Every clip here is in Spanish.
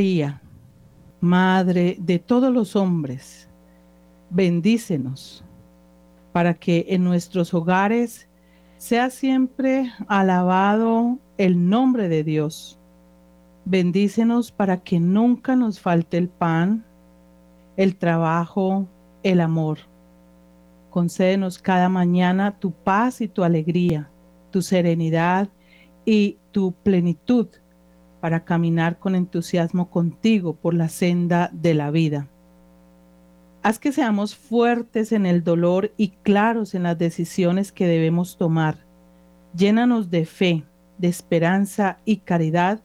María, Madre de todos los hombres, bendícenos para que en nuestros hogares sea siempre alabado el nombre de Dios. Bendícenos para que nunca nos falte el pan, el trabajo, el amor. Concédenos cada mañana tu paz y tu alegría, tu serenidad y tu plenitud para caminar con entusiasmo contigo por la senda de la vida. Haz que seamos fuertes en el dolor y claros en las decisiones que debemos tomar. Llénanos de fe, de esperanza y caridad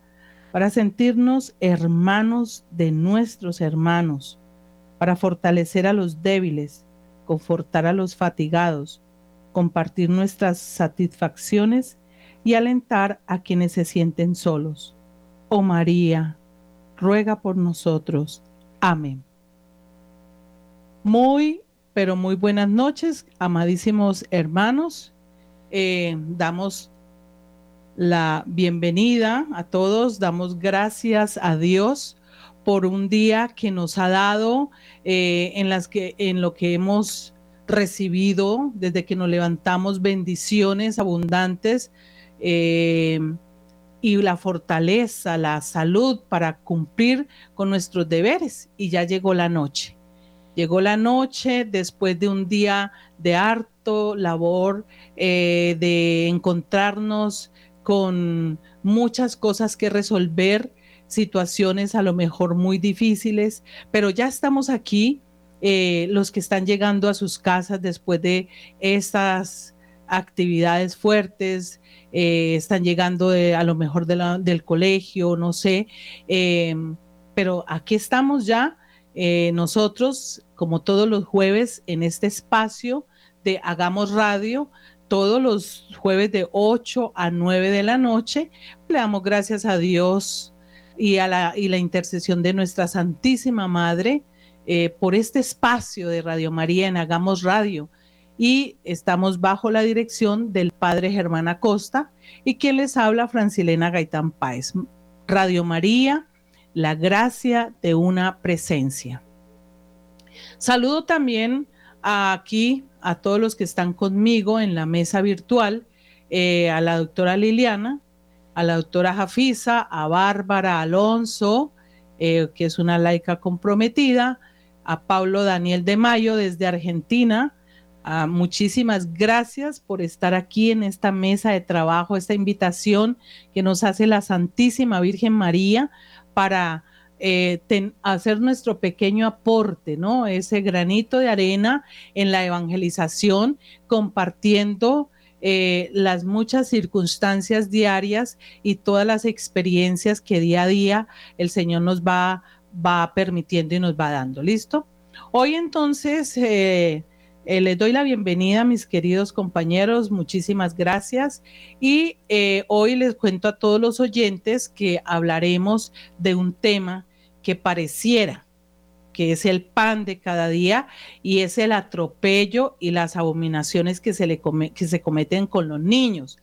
para sentirnos hermanos de nuestros hermanos, para fortalecer a los débiles, confortar a los fatigados, compartir nuestras satisfacciones y alentar a quienes se sienten solos oh María, ruega por nosotros. Amén. Muy, pero muy buenas noches, amadísimos hermanos. Eh, damos la bienvenida a todos, damos gracias a Dios por un día que nos ha dado eh, en, las que, en lo que hemos recibido desde que nos levantamos bendiciones abundantes. Eh, y la fortaleza, la salud para cumplir con nuestros deberes. Y ya llegó la noche. Llegó la noche después de un día de harto labor, eh, de encontrarnos con muchas cosas que resolver, situaciones a lo mejor muy difíciles, pero ya estamos aquí, eh, los que están llegando a sus casas después de estas actividades fuertes, eh, están llegando a lo mejor del colegio, no sé, em, pero aquí estamos ya eh, nosotros, como todos los jueves, en este espacio de Hagamos Radio, todos los jueves de 8 a 9 de la noche. Le damos gracias a Dios y a la, y la intercesión de nuestra Santísima Madre eh, por este espacio de Radio María en Hagamos Radio y estamos bajo la dirección del padre Germán Acosta y quien les habla Francilena Gaitán Páez. Radio María, la gracia de una presencia. Saludo también aquí a todos los que están conmigo en la mesa virtual, eh, a la doctora Liliana, a la doctora Jafisa, a Bárbara Alonso, eh, que es una laica comprometida, a Pablo Daniel de Mayo desde Argentina, Ah, muchísimas gracias por estar aquí en esta mesa de trabajo, esta invitación que nos hace la Santísima Virgen María para eh, hacer nuestro pequeño aporte, ¿no? Ese granito de arena en la evangelización, compartiendo eh, las muchas circunstancias diarias y todas las experiencias que día a día el Señor nos va, va permitiendo y nos va dando. ¿Listo? Hoy entonces... Eh, eh, les doy la bienvenida, mis queridos compañeros, muchísimas gracias. Y eh, hoy les cuento a todos los oyentes que hablaremos de un tema que pareciera que es el pan de cada día y es el atropello y las abominaciones que se, le que se cometen con los niños.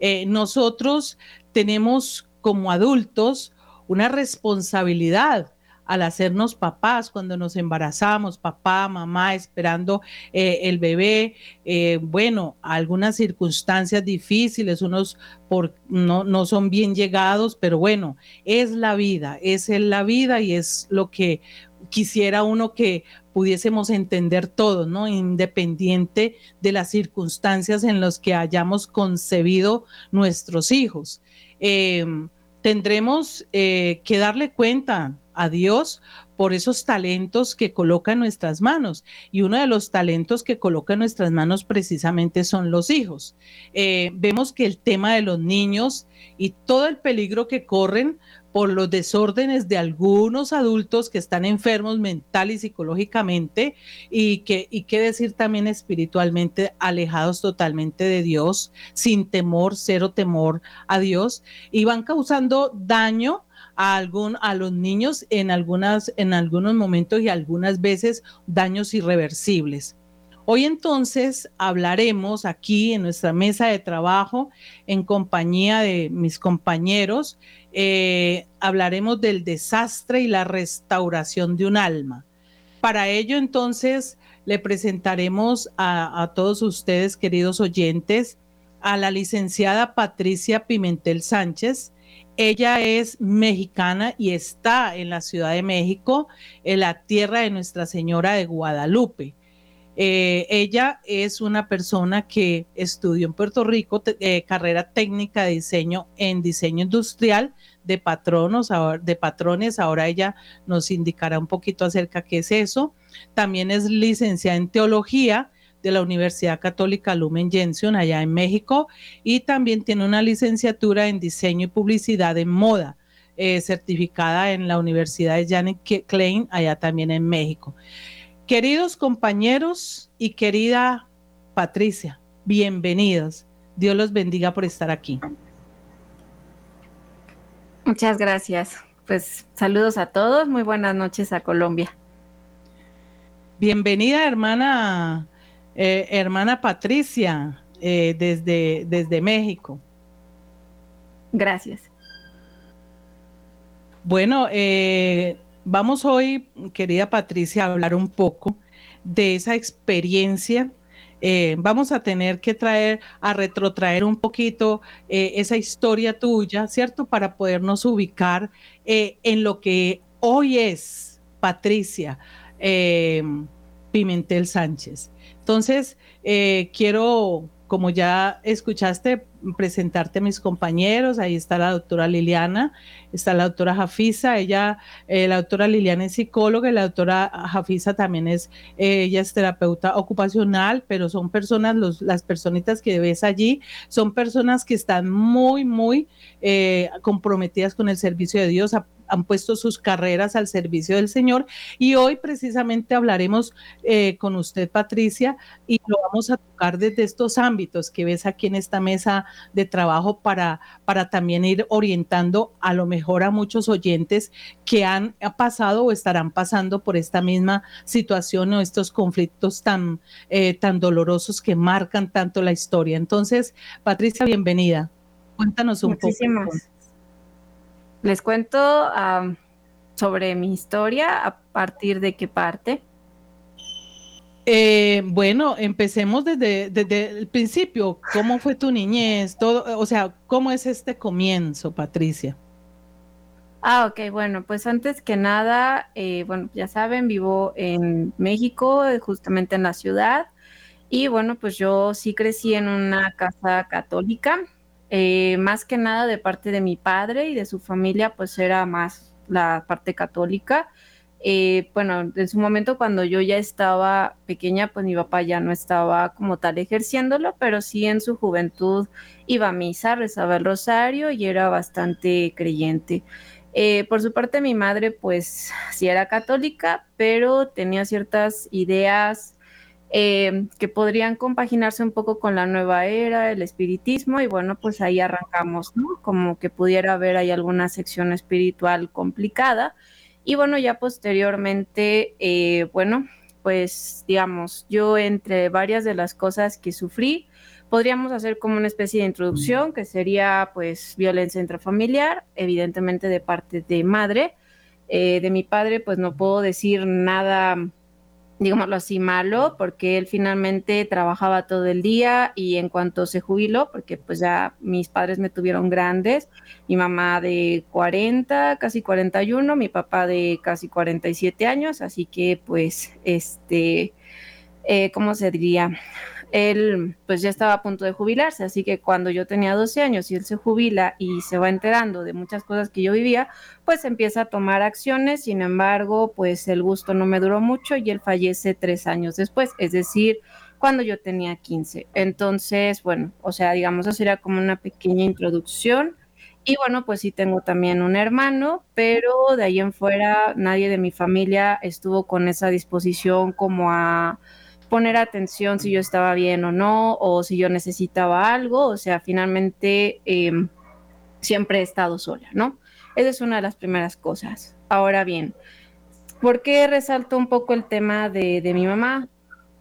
Eh, nosotros tenemos como adultos una responsabilidad al hacernos papás, cuando nos embarazamos, papá, mamá, esperando eh, el bebé, eh, bueno, algunas circunstancias difíciles, unos por, no, no son bien llegados, pero bueno, es la vida, es la vida y es lo que quisiera uno que pudiésemos entender todo, ¿no? Independiente de las circunstancias en las que hayamos concebido nuestros hijos. Em, tendremos eh, que darle cuenta a Dios por esos talentos que coloca en nuestras manos. Y uno de los talentos que coloca en nuestras manos precisamente son los hijos. Eh, vemos que el tema de los niños y todo el peligro que corren por los desórdenes de algunos adultos que están enfermos mental y psicológicamente y que, y qué decir también espiritualmente alejados totalmente de Dios, sin temor, cero temor a Dios, y van causando daño a, algún, a los niños en, algunas, en algunos momentos y algunas veces daños irreversibles. Hoy entonces hablaremos aquí en nuestra mesa de trabajo en compañía de mis compañeros, eh, hablaremos del desastre y la restauración de un alma. Para ello entonces le presentaremos a, a todos ustedes, queridos oyentes, a la licenciada Patricia Pimentel Sánchez. Ella es mexicana y está en la Ciudad de México, en la tierra de Nuestra Señora de Guadalupe. Eh, ella es una persona que estudió en Puerto Rico eh, carrera técnica de diseño en diseño industrial de patronos, de patrones. Ahora ella nos indicará un poquito acerca qué es eso. También es licenciada en teología de la Universidad Católica Lumen Gentium allá en México y también tiene una licenciatura en diseño y publicidad en moda. Eh, certificada en la Universidad de Janet Klein, allá también en México. Queridos compañeros y querida Patricia, bienvenidos. Dios los bendiga por estar aquí. Muchas gracias. Pues saludos a todos, muy buenas noches a Colombia. Bienvenida, hermana, eh, hermana Patricia, eh, desde, desde México. Gracias. Bueno, eh, Vamos hoy, querida Patricia, a hablar un poco de esa experiencia. Eh, vamos a tener que traer, a retrotraer un poquito eh, esa historia tuya, ¿cierto? Para podernos ubicar en lo que hoy es Patricia Pimentel Sánchez. Entonces, quiero como ya escuchaste, presentarte a mis compañeros, ahí está la doctora Liliana, está la doctora Jafisa, ella, eh, la doctora Liliana es psicóloga y la doctora Jafisa también es, eh, ella es terapeuta ocupacional, pero son personas, los, las personitas que ves allí, son personas que están muy, muy eh, comprometidas con el servicio de Dios, han puesto sus carreras al servicio del Señor. Y hoy precisamente hablaremos eh, con usted, Patricia, y lo vamos a tocar desde estos ámbitos que ves aquí en esta mesa de trabajo para, para también ir orientando a lo mejor a muchos oyentes que han pasado o estarán pasando por esta misma situación o estos conflictos tan, eh, tan dolorosos que marcan tanto la historia. Entonces, Patricia, bienvenida. Cuéntanos un poco. Les cuento sobre mi historia, a partir de qué parte. Eh, bueno, empecemos desde, desde, el principio. ¿Cómo fue tu niñez? Todo, o sea, ¿cómo es este comienzo, Patricia? Ah, ok, bueno, pues antes que nada, eh, bueno, ya saben, vivo en México, justamente en la ciudad, y bueno, pues yo sí crecí en una casa católica, eh, más que nada de parte de mi padre y de su familia, pues era más la parte católica. Eh, bueno, en su momento cuando yo ya estaba pequeña, pues mi papá ya no estaba como tal ejerciéndolo, pero sí en su juventud iba a misa, rezaba el rosario y era bastante creyente. Eh, por su parte, mi madre, pues sí era católica, pero tenía ciertas ideas eh, que podrían compaginarse un poco con la nueva era, el espiritismo, y bueno, pues ahí arrancamos, ¿no? Como que pudiera haber ahí alguna sección espiritual complicada. Y bueno, ya posteriormente, eh, bueno, pues digamos, yo entre varias de las cosas que sufrí, podríamos hacer como una especie de introducción, que sería pues violencia intrafamiliar, evidentemente de parte de madre. Eh, de mi padre, pues no puedo decir nada digámoslo así, malo, porque él finalmente trabajaba todo el día y en cuanto se jubiló, porque pues ya mis padres me tuvieron grandes, mi mamá de 40, casi 41, mi papá de casi 47 años, así que pues, este, eh, ¿cómo se diría? Él pues ya estaba a punto de jubilarse, así que cuando yo tenía 12 años y él se jubila y se va enterando de muchas cosas que yo vivía, pues empieza a tomar acciones, sin embargo, pues el gusto no me duró mucho y él fallece tres años después, es decir, cuando yo tenía 15. Entonces, bueno, o sea, digamos, eso sería como una pequeña introducción. Y bueno, pues sí tengo también un hermano, pero de ahí en fuera nadie de mi familia estuvo con esa disposición como a poner atención si yo estaba bien o no, o si yo necesitaba algo, o sea, finalmente em, siempre he estado sola, ¿no? Esa es una de las primeras cosas. Ahora bien, ¿por qué resalto un poco el tema de, mi mamá?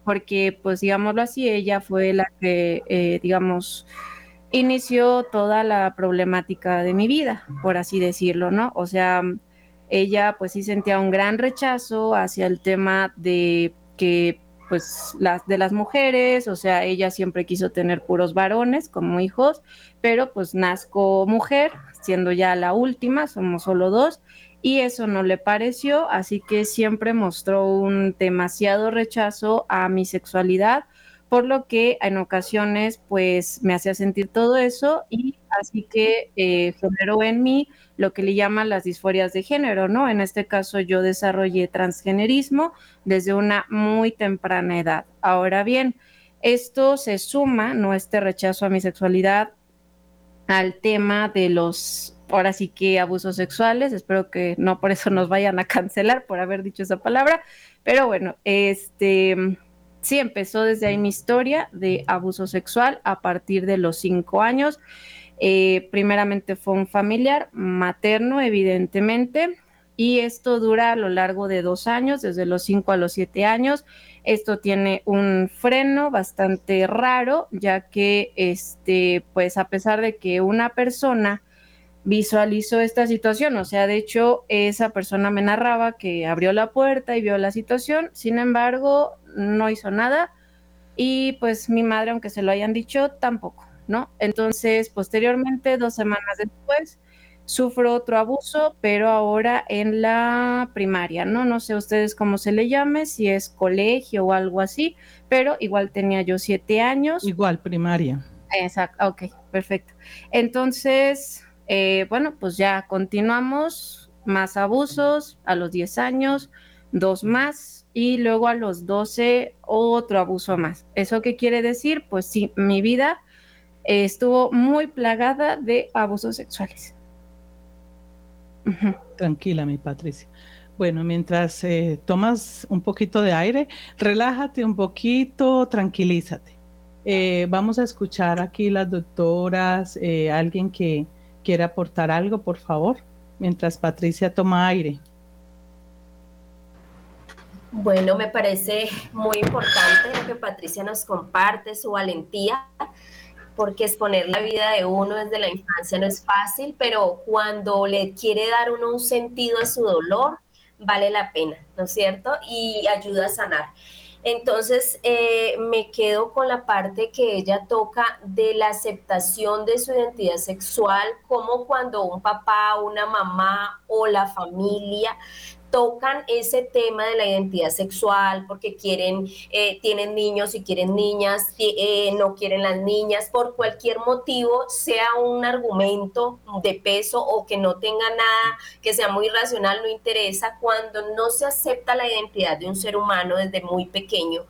porque pues digámoslo así, ella fue la que, eh, digamos, inició toda la problemática de mi vida, por así decirlo, ¿no? O sea, ella pues sí sentía un gran rechazo hacia el tema de que pues las de las mujeres, o sea, ella siempre quiso tener puros varones como hijos, pero pues nazco mujer, siendo ya la última, somos solo dos, y eso no le pareció, así que siempre mostró un demasiado rechazo a mi sexualidad, por lo que en ocasiones pues me hacía sentir todo eso y así que eh, generó en mí lo que le llaman las disforias de género, ¿no? En este caso yo desarrollé transgenerismo desde una muy temprana edad. Ahora bien, esto se suma, ¿no? Este rechazo a mi sexualidad al tema de los, ahora sí que abusos sexuales, espero que no por eso nos vayan a cancelar por haber dicho esa palabra, pero bueno, este sí empezó desde ahí mi historia de abuso sexual a partir de los cinco años. Eh, primeramente fue un familiar materno, evidentemente, y esto dura a lo largo de dos años, desde los cinco a los siete años. Esto tiene un freno bastante raro, ya que, este, pues a pesar de que una persona visualizó esta situación, o sea, de hecho, esa persona me narraba que abrió la puerta y vio la situación, sin embargo, no hizo nada y pues mi madre, aunque se lo hayan dicho, tampoco, ¿no? Entonces, posteriormente, dos semanas después, sufro otro abuso, pero ahora en la primaria, ¿no? No sé ustedes cómo se le llame, si es colegio o algo así, pero igual tenía yo siete años. Igual, primaria. Exacto, ok, perfecto. Entonces, eh, bueno, pues ya continuamos, más abusos a los diez años, dos más, y luego a los 12 otro abuso más. ¿Eso qué quiere decir? Pues sí, mi vida estuvo muy plagada de abusos sexuales. Tranquila, mi Patricia. Bueno, mientras eh, tomas un poquito de aire, relájate un poquito, tranquilízate. Eh, vamos a escuchar aquí las doctoras, eh, alguien que quiera aportar algo, por favor, mientras Patricia toma aire. Bueno, me parece muy importante lo que Patricia nos comparte, su valentía, porque exponer la vida de uno desde la infancia no es fácil, pero cuando le quiere dar uno un sentido a su dolor, vale la pena, ¿no es cierto? Y ayuda a sanar. Entonces eh, me quedo con la parte que ella toca de la aceptación de su identidad sexual, como cuando un papá, una mamá o la familia tocan ese tema de la identidad sexual porque quieren, eh, tienen niños y quieren niñas, eh, no quieren las niñas, por cualquier motivo, sea un argumento de peso o que no tenga nada, que sea muy racional, no interesa, cuando no se acepta la identidad de un ser humano desde muy pequeño,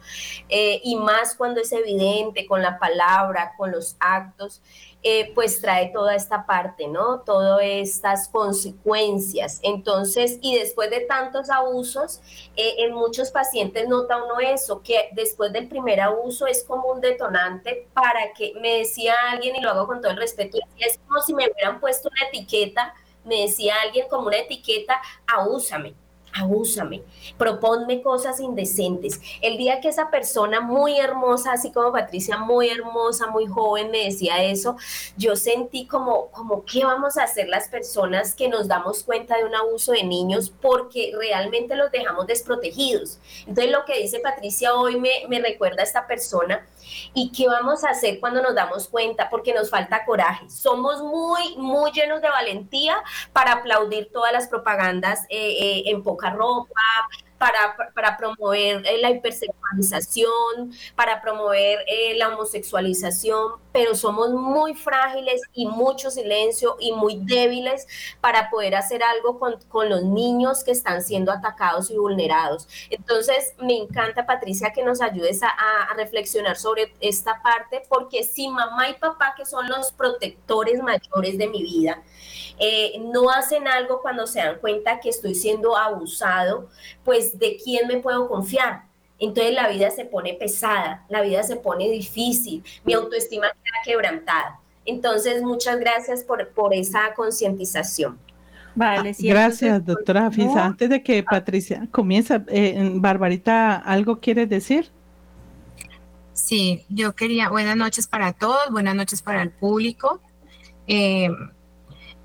eh, y más cuando es evidente con la palabra, con los actos, eh, pues trae toda esta parte, ¿no? Todas estas consecuencias. Entonces, y después de tantos abusos, eh, en muchos pacientes nota uno eso, que después del primer abuso es como un detonante para que, me decía alguien, y lo hago con todo el respeto, es como si me hubieran puesto una etiqueta, me decía alguien como una etiqueta, abúsame abúsame, proponme cosas indecentes. El día que esa persona muy hermosa, así como Patricia, muy hermosa, muy joven, me decía eso, yo sentí como, como, ¿qué vamos a hacer las personas que nos damos cuenta de un abuso de niños porque realmente los dejamos desprotegidos? Entonces lo que dice Patricia hoy me, me recuerda a esta persona ¿Y qué vamos a hacer cuando nos damos cuenta? Porque nos falta coraje. Somos muy, muy llenos de valentía para aplaudir todas las propagandas eh, eh, en poca ropa, para, promover eh, la hipersexualización, para promover eh, la homosexualización, pero somos muy frágiles y mucho silencio y muy débiles para poder hacer algo con, los niños que están siendo atacados y vulnerados. Entonces, me encanta, Patricia, que nos ayudes a, a reflexionar sobre esta parte, porque si mamá y papá, que son los protectores mayores de mi vida, eh, no hacen algo cuando se dan cuenta que estoy siendo abusado, pues de quién me puedo confiar. Entonces la vida se pone pesada, la vida se pone difícil, mi autoestima queda quebrantada. Entonces, muchas gracias por, por esa concientización. Vale, gracias, doctora Fisa. Antes de que Patricia comience, eh, Barbarita, ¿algo quieres decir? Sí, yo quería, buenas noches para todos, buenas noches para el público. Eh,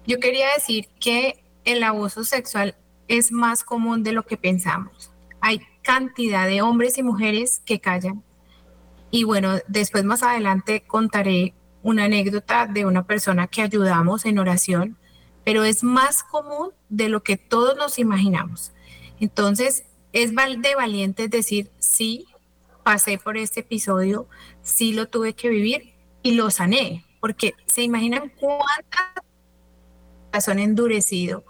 yo quería decir que el abuso sexual es más común de lo que pensamos. Hay cantidad de hombres y mujeres que callan. Y bueno, después más adelante contaré una anécdota de una persona que ayudamos en oración, pero es más común de lo que todos nos imaginamos. Entonces, es de valientes decir, sí, pasé por este episodio, sí lo tuve que vivir y lo sané, porque se imaginan cuántas son endurecido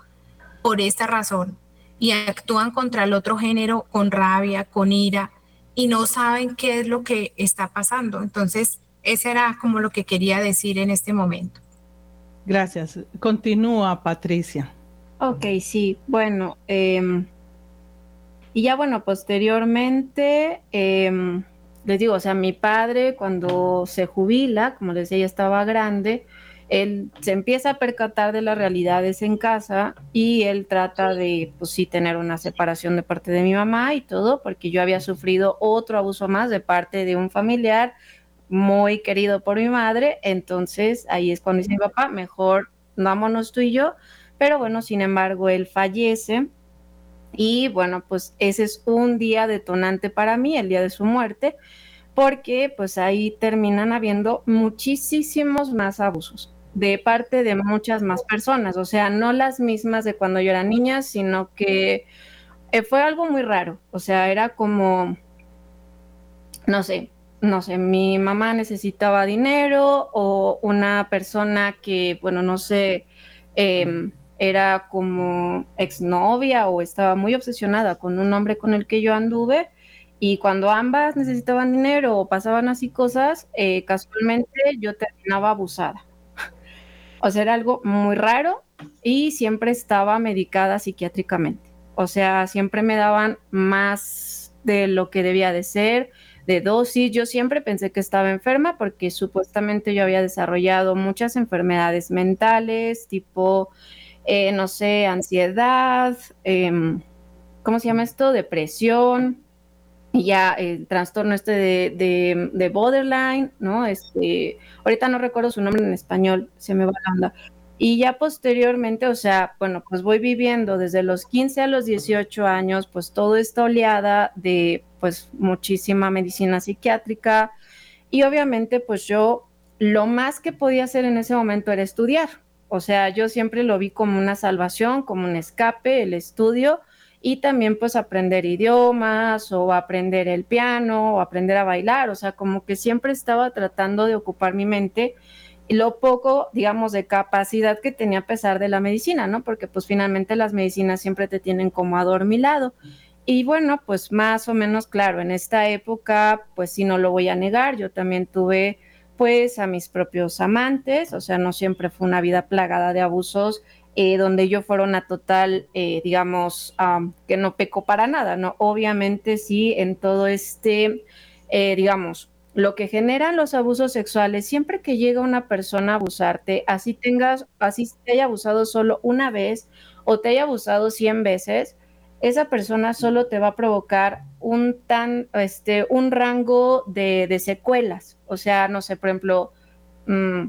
por esta razón y actúan contra el otro género con rabia, con ira y no saben qué es lo que está pasando. Entonces, ese era como lo que quería decir en este momento. Gracias. Continúa, Patricia. Ok, sí. Bueno, em, y ya bueno, posteriormente, em, les digo, o sea, mi padre cuando se jubila, como les decía, ya estaba grande, él se empieza a percatar de las realidades en casa y él trata de, pues sí, tener una separación de parte de mi mamá y todo, porque yo había sufrido otro abuso más de parte de un familiar muy querido por mi madre, entonces ahí es cuando dice mi papá, mejor vámonos tú y yo, pero bueno, sin embargo, él fallece y bueno, pues ese es un día detonante para mí, el día de su muerte, porque pues ahí terminan habiendo muchísimos más abusos de parte de muchas más personas, o sea, no las mismas de cuando yo era niña, sino que eh, fue algo muy raro, o sea, era como, no sé, no sé, mi mamá necesitaba dinero o una persona que, bueno, no sé, em, era como exnovia o estaba muy obsesionada con un hombre con el que yo anduve. Y cuando ambas necesitaban dinero o pasaban así cosas, eh, casualmente yo terminaba abusada. O sea, era algo muy raro y siempre estaba medicada psiquiátricamente. O sea, siempre me daban más de lo que debía de ser, de dosis. Yo siempre pensé que estaba enferma porque supuestamente yo había desarrollado muchas enfermedades mentales, tipo, eh, no sé, ansiedad, em, ¿cómo se llama esto? Depresión, y ya el trastorno este de, de, borderline, ¿no? Este, ahorita no recuerdo su nombre en español, se me va la onda. Y ya posteriormente, o sea, bueno, pues voy viviendo desde los 15 a los 18 años, pues toda esta oleada de, pues, muchísima medicina psiquiátrica. Y obviamente, pues yo lo más que podía hacer en ese momento era estudiar. O sea, yo siempre lo vi como una salvación, como un escape, el estudio y también pues aprender idiomas o aprender el piano o aprender a bailar, o sea, como que siempre estaba tratando de ocupar mi mente y lo poco, digamos, de capacidad que tenía a pesar de la medicina, ¿no? Porque pues finalmente las medicinas siempre te tienen como adormilado. Y bueno, pues más o menos claro, en esta época, pues sí, no lo voy a negar, yo también tuve pues a mis propios amantes, o sea, no siempre fue una vida plagada de abusos eh, donde yo fuera una total, eh, digamos, que no peco para nada, ¿no? Obviamente sí, en todo este, eh, digamos, lo que generan los abusos sexuales, siempre que llega una persona a abusarte, así tengas, así te haya abusado solo una vez o te haya abusado 100 veces, esa persona solo te va a provocar un tan, este, un rango de, secuelas. O sea, no sé, por ejemplo, mmm,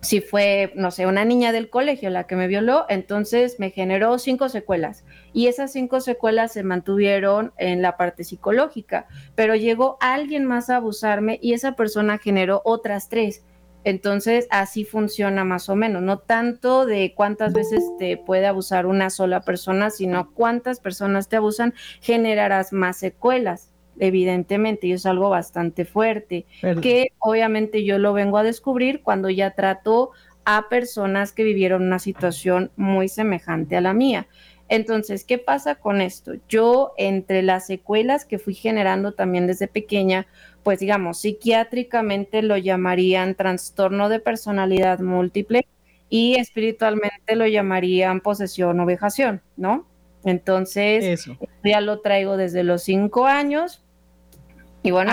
si fue, no sé, una niña del colegio la que me violó, entonces me generó cinco secuelas y esas cinco secuelas se mantuvieron en la parte psicológica, pero llegó alguien más a abusarme y esa persona generó otras tres. Entonces así funciona más o menos, no tanto de cuántas veces te puede abusar una sola persona, sino cuántas personas te abusan, generarás más secuelas evidentemente, y es algo bastante fuerte, que obviamente yo lo vengo a descubrir cuando ya trato a personas que vivieron una situación muy semejante a la mía. Entonces, ¿qué pasa con esto? Yo, entre las secuelas que fui generando también desde pequeña, pues digamos, psiquiátricamente lo llamarían trastorno de personalidad múltiple y espiritualmente lo llamarían posesión o vejación, ¿no? Entonces, ya lo traigo desde los cinco años,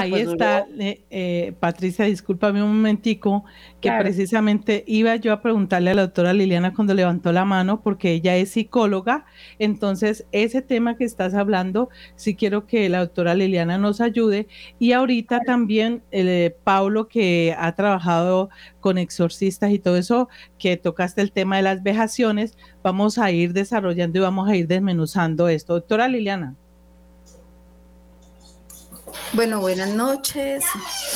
Ahí pues, está, eh, eh, Patricia, discúlpame un momentico, que precisamente iba yo a preguntarle a la doctora Liliana cuando levantó la mano, porque ella es psicóloga, entonces ese tema que estás hablando, sí quiero que la doctora Liliana nos ayude, y ahorita también eh, Paulo, que ha trabajado con exorcistas y todo eso, que tocaste el tema de las vejaciones, vamos a ir desarrollando y vamos a ir desmenuzando esto. Doctora Liliana. Bueno, buenas noches.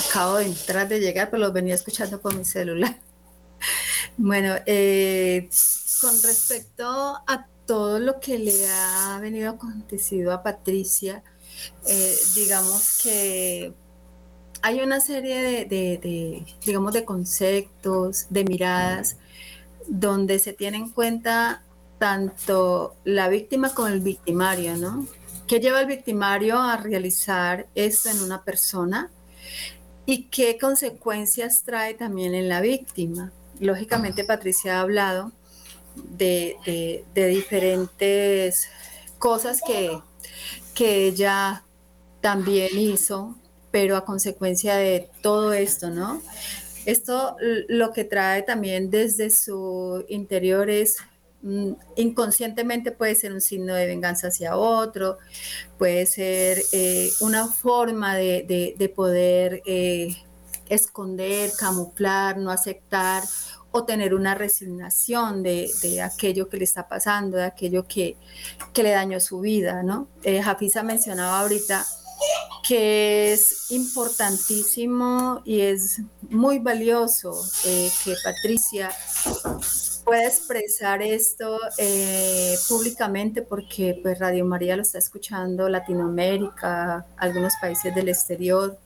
Acabo de entrar de llegar, pero los venía escuchando por mi celular. Bueno, eh, con respecto a todo lo que le ha venido acontecido a Patricia, eh, digamos que hay una serie de, digamos, de conceptos, de miradas, donde se tiene en cuenta tanto la víctima como el victimario, ¿no? ¿Qué lleva al victimario a realizar esto en una persona? ¿Y qué consecuencias trae también en la víctima? Lógicamente, Patricia ha hablado de, diferentes cosas que, que ella también hizo, pero a consecuencia de todo esto, ¿no? Esto lo que trae también desde su interior es inconscientemente puede ser un signo de venganza hacia otro, puede ser eh, una forma de, poder eh, esconder, camuflar, no aceptar o tener una resignación de, aquello que le está pasando, de aquello que, le dañó su vida, ¿no? Eh, Jafisa mencionaba ahorita que es importantísimo y es muy valioso que Patricia pueda expresar esto eh, públicamente porque pues Radio María lo está escuchando Latinoamérica, algunos países del exterior.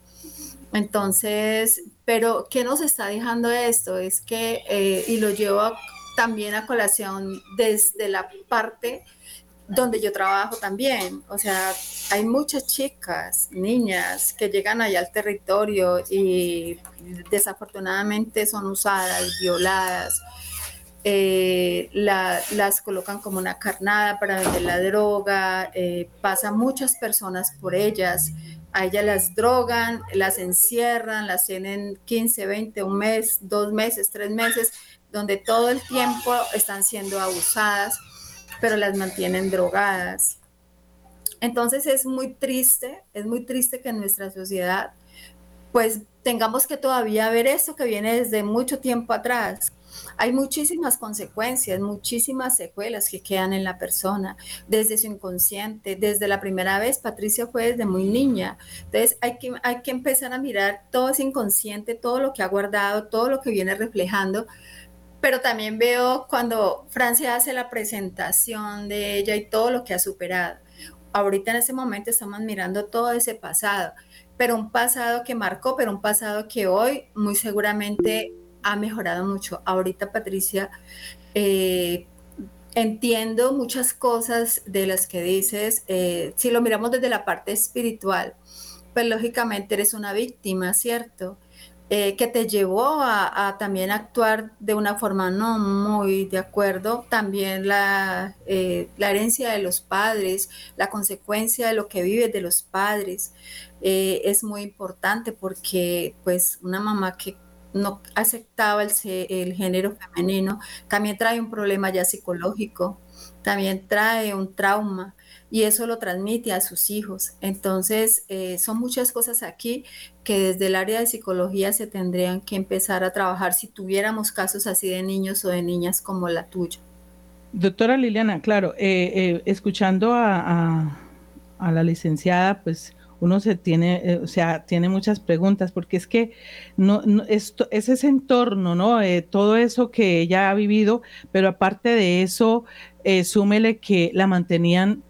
Entonces, pero ¿qué nos está dejando esto? Es que, eh, y lo llevo también a colación desde la parte donde yo trabajo también. O sea, hay muchas chicas, niñas que llegan allá al territorio y desafortunadamente son usadas, violadas, eh, las colocan como una carnada para vender la droga, eh, pasan muchas personas por ellas, a ellas las drogan, las encierran, las tienen 15, 20, un mes, dos meses, tres meses, donde todo el tiempo están siendo abusadas, pero las mantienen drogadas. Entonces es muy triste, es muy triste que en nuestra sociedad pues tengamos que todavía ver esto que viene desde mucho tiempo atrás hay muchísimas consecuencias, muchísimas secuelas que quedan en la persona, desde su inconsciente, desde la primera vez, Patricia fue desde muy niña. Entonces hay que, hay que empezar a mirar todo ese inconsciente, todo lo que ha guardado, todo lo que viene reflejando. Pero también veo cuando Francia hace la presentación de ella y todo lo que ha superado. Ahorita en ese momento estamos mirando todo ese pasado, pero un pasado que marcó, pero un pasado que hoy muy seguramente ha mejorado mucho. Ahorita, Patricia, eh, entiendo muchas cosas de las que dices. Eh, si lo miramos desde la parte espiritual, pues lógicamente eres una víctima, ¿cierto? Eh, que te llevó a, también actuar de una forma no muy de acuerdo. También la, la herencia de los padres, la consecuencia de lo que vives de los padres, es muy importante porque pues una mamá que no aceptaba el, el, género femenino, también trae un problema ya psicológico, también trae un trauma y eso lo transmite a sus hijos. Entonces, eh, son muchas cosas aquí que desde el área de psicología se tendrían que empezar a trabajar si tuviéramos casos así de niños o de niñas como la tuya. Doctora Liliana, claro, eh, eh, escuchando a, a la licenciada, pues uno se tiene, o sea, tiene muchas preguntas, porque es que no, esto, es ese entorno, ¿no? Todo eso que ella ha vivido, pero aparte de eso, súmele que la mantenían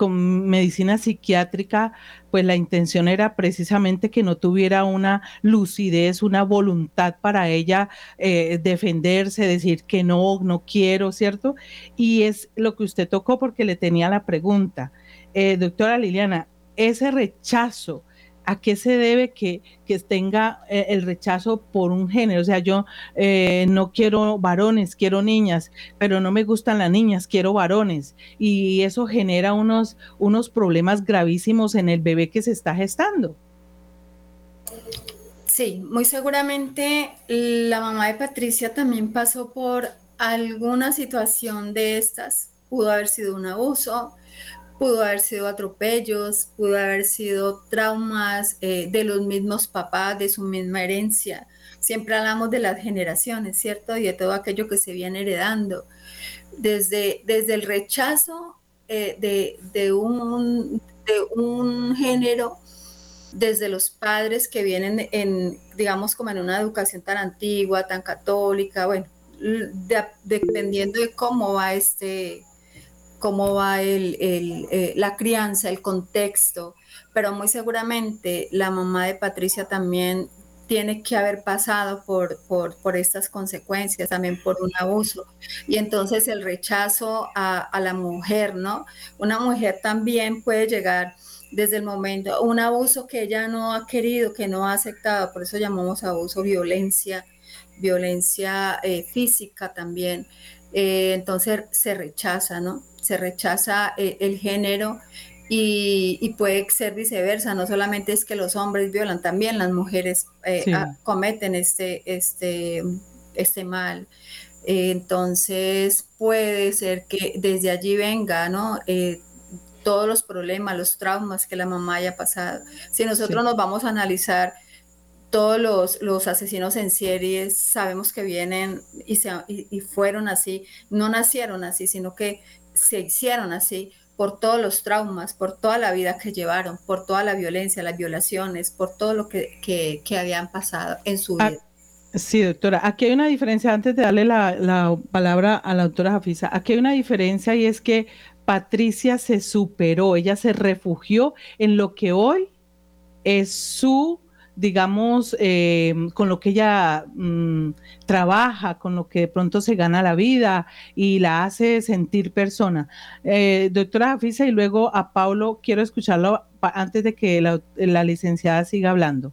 con medicina psiquiátrica, pues la intención era precisamente que no tuviera una lucidez, una voluntad para ella defenderse, decir que no, no quiero, ¿cierto? Y es lo que usted tocó porque le tenía la pregunta. doctora Liliana, ese rechazo, ¿a qué se debe que, tenga eh, el rechazo por un género? O sea, yo eh, no quiero varones, quiero niñas, pero no me gustan las niñas, quiero varones. Y eso genera unos, unos problemas gravísimos en el bebé que se está gestando. Sí, muy seguramente la mamá de Patricia también pasó por alguna situación de estas. Pudo haber sido un abuso, pudo haber sido atropellos, pudo haber sido traumas eh, de los mismos papás, de su misma herencia. Siempre hablamos de las generaciones, ¿cierto? Y de todo aquello que se viene heredando. Desde, desde el rechazo eh, de, un, de un género desde los padres que vienen en, digamos, como en una educación tan antigua, tan católica, bueno, dependiendo de cómo va este, cómo va el, eh, la crianza, el contexto, pero muy seguramente la mamá de Patricia también tiene que haber pasado por, por, por, estas consecuencias, también por un abuso. Y entonces el rechazo a, a la mujer, ¿no? Una mujer también puede llegar desde el momento, un abuso que ella no ha querido, que no ha aceptado, por eso llamamos abuso violencia, violencia eh, física también. Eh, entonces se rechaza, ¿no? Se rechaza eh, el género y, puede ser viceversa, no solamente es que los hombres violan, también las mujeres cometen este, este, este mal. entonces puede ser que desde allí venga, ¿no? todos los problemas, los traumas que la mamá haya pasado. Si nosotros nos vamos a analizar todos los, los, asesinos en series, sabemos que vienen y, se, y, fueron así, no nacieron así, sino que se hicieron así por todos los traumas, por toda la vida que llevaron, por toda la violencia, las violaciones, por todo lo que, que, habían pasado en su ah, vida. Sí, doctora, aquí hay una diferencia, antes de darle la, la palabra a la doctora Jafisa, aquí hay una diferencia y es que Patricia se superó, ella se refugió en lo que hoy es su, digamos, eh, con lo que ella mm, trabaja, con lo que de pronto se gana la vida y la hace sentir persona. Eh, doctora Afisa, y luego a Paulo, quiero escucharlo antes de que la, licenciada siga hablando.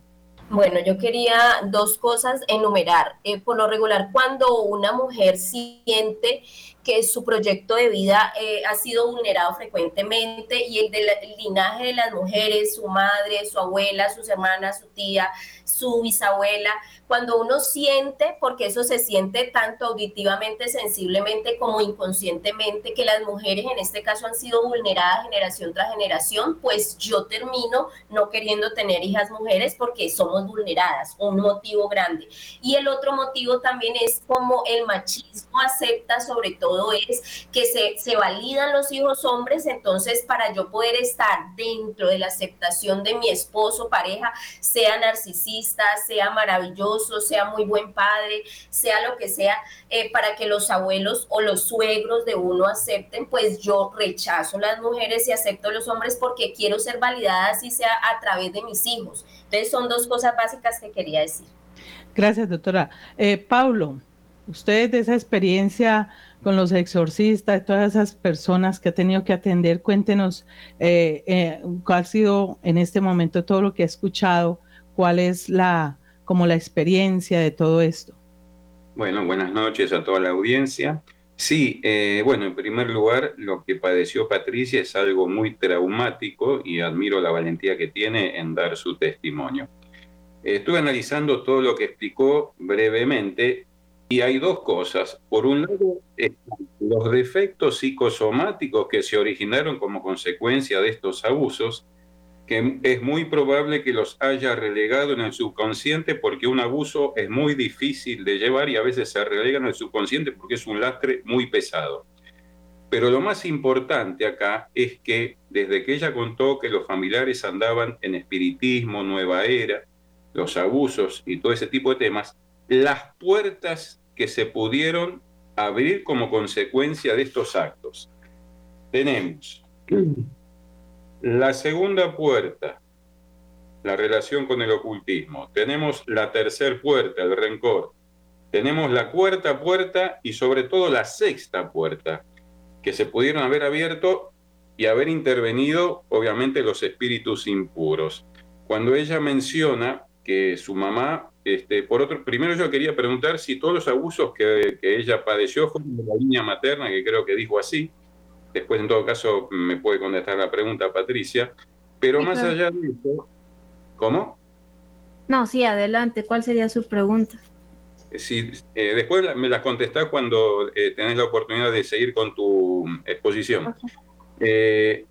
Bueno, yo quería dos cosas enumerar. Eh, por lo regular, cuando una mujer siente que su proyecto de vida eh, ha sido vulnerado frecuentemente y el del linaje de las mujeres, su madre, su abuela, sus hermanas, su tía, su bisabuela, cuando uno siente, porque eso se siente tanto auditivamente, sensiblemente como inconscientemente, que las mujeres en este caso han sido vulneradas generación tras generación, pues yo termino no queriendo tener hijas mujeres porque somos vulneradas, un motivo grande. Y el otro motivo también es como el machismo acepta sobre todo es que se, se validan los hijos hombres, entonces para yo poder estar dentro de la aceptación de mi esposo, pareja, sea narcisista, sea maravilloso, sea muy buen padre, sea lo que sea, eh, para que los abuelos o los suegros de uno acepten, pues yo rechazo las mujeres y acepto los hombres porque quiero ser validada así sea a través de mis hijos. Entonces son dos cosas básicas que quería decir. Gracias, doctora. Eh, Pablo, usted de esa experiencia con los exorcistas, todas esas personas que ha tenido que atender, cuéntenos eh, eh, cuál ha sido en este momento todo lo que ha escuchado, cuál es la, como la experiencia de todo esto? Bueno, buenas noches a toda la audiencia. Sí, eh, bueno, en primer lugar, lo que padeció Patricia es algo muy traumático y admiro la valentía que tiene en dar su testimonio. Estuve analizando todo lo que explicó brevemente y hay dos cosas. Por un lado, los defectos psicosomáticos que se originaron como consecuencia de estos abusos que es muy probable que los haya relegado en el subconsciente porque un abuso es muy difícil de llevar y a veces se relega en el subconsciente porque es un lastre muy pesado. Pero lo más importante acá es que desde que ella contó que los familiares andaban en espiritismo, nueva era, los abusos y todo ese tipo de temas, las puertas que se pudieron abrir como consecuencia de estos actos. Tenemos la segunda puerta, la relación con el ocultismo. Tenemos la tercera puerta, el rencor. Tenemos la cuarta puerta y sobre todo la sexta puerta, que se pudieron haber abierto y haber intervenido, obviamente, los espíritus impuros. Cuando ella menciona que su mamá, este, por otro, primero yo quería preguntar si todos los abusos que, que ella padeció fueron de la línea materna, que creo que dijo así, Después, en todo caso, me puede contestar la pregunta Patricia. Pero más allá de eso, ¿cómo? No, sí, adelante. ¿Cuál sería su pregunta? Sí, eh, después me las contestás cuando eh, tenés la oportunidad de seguir con tu exposición. Eh,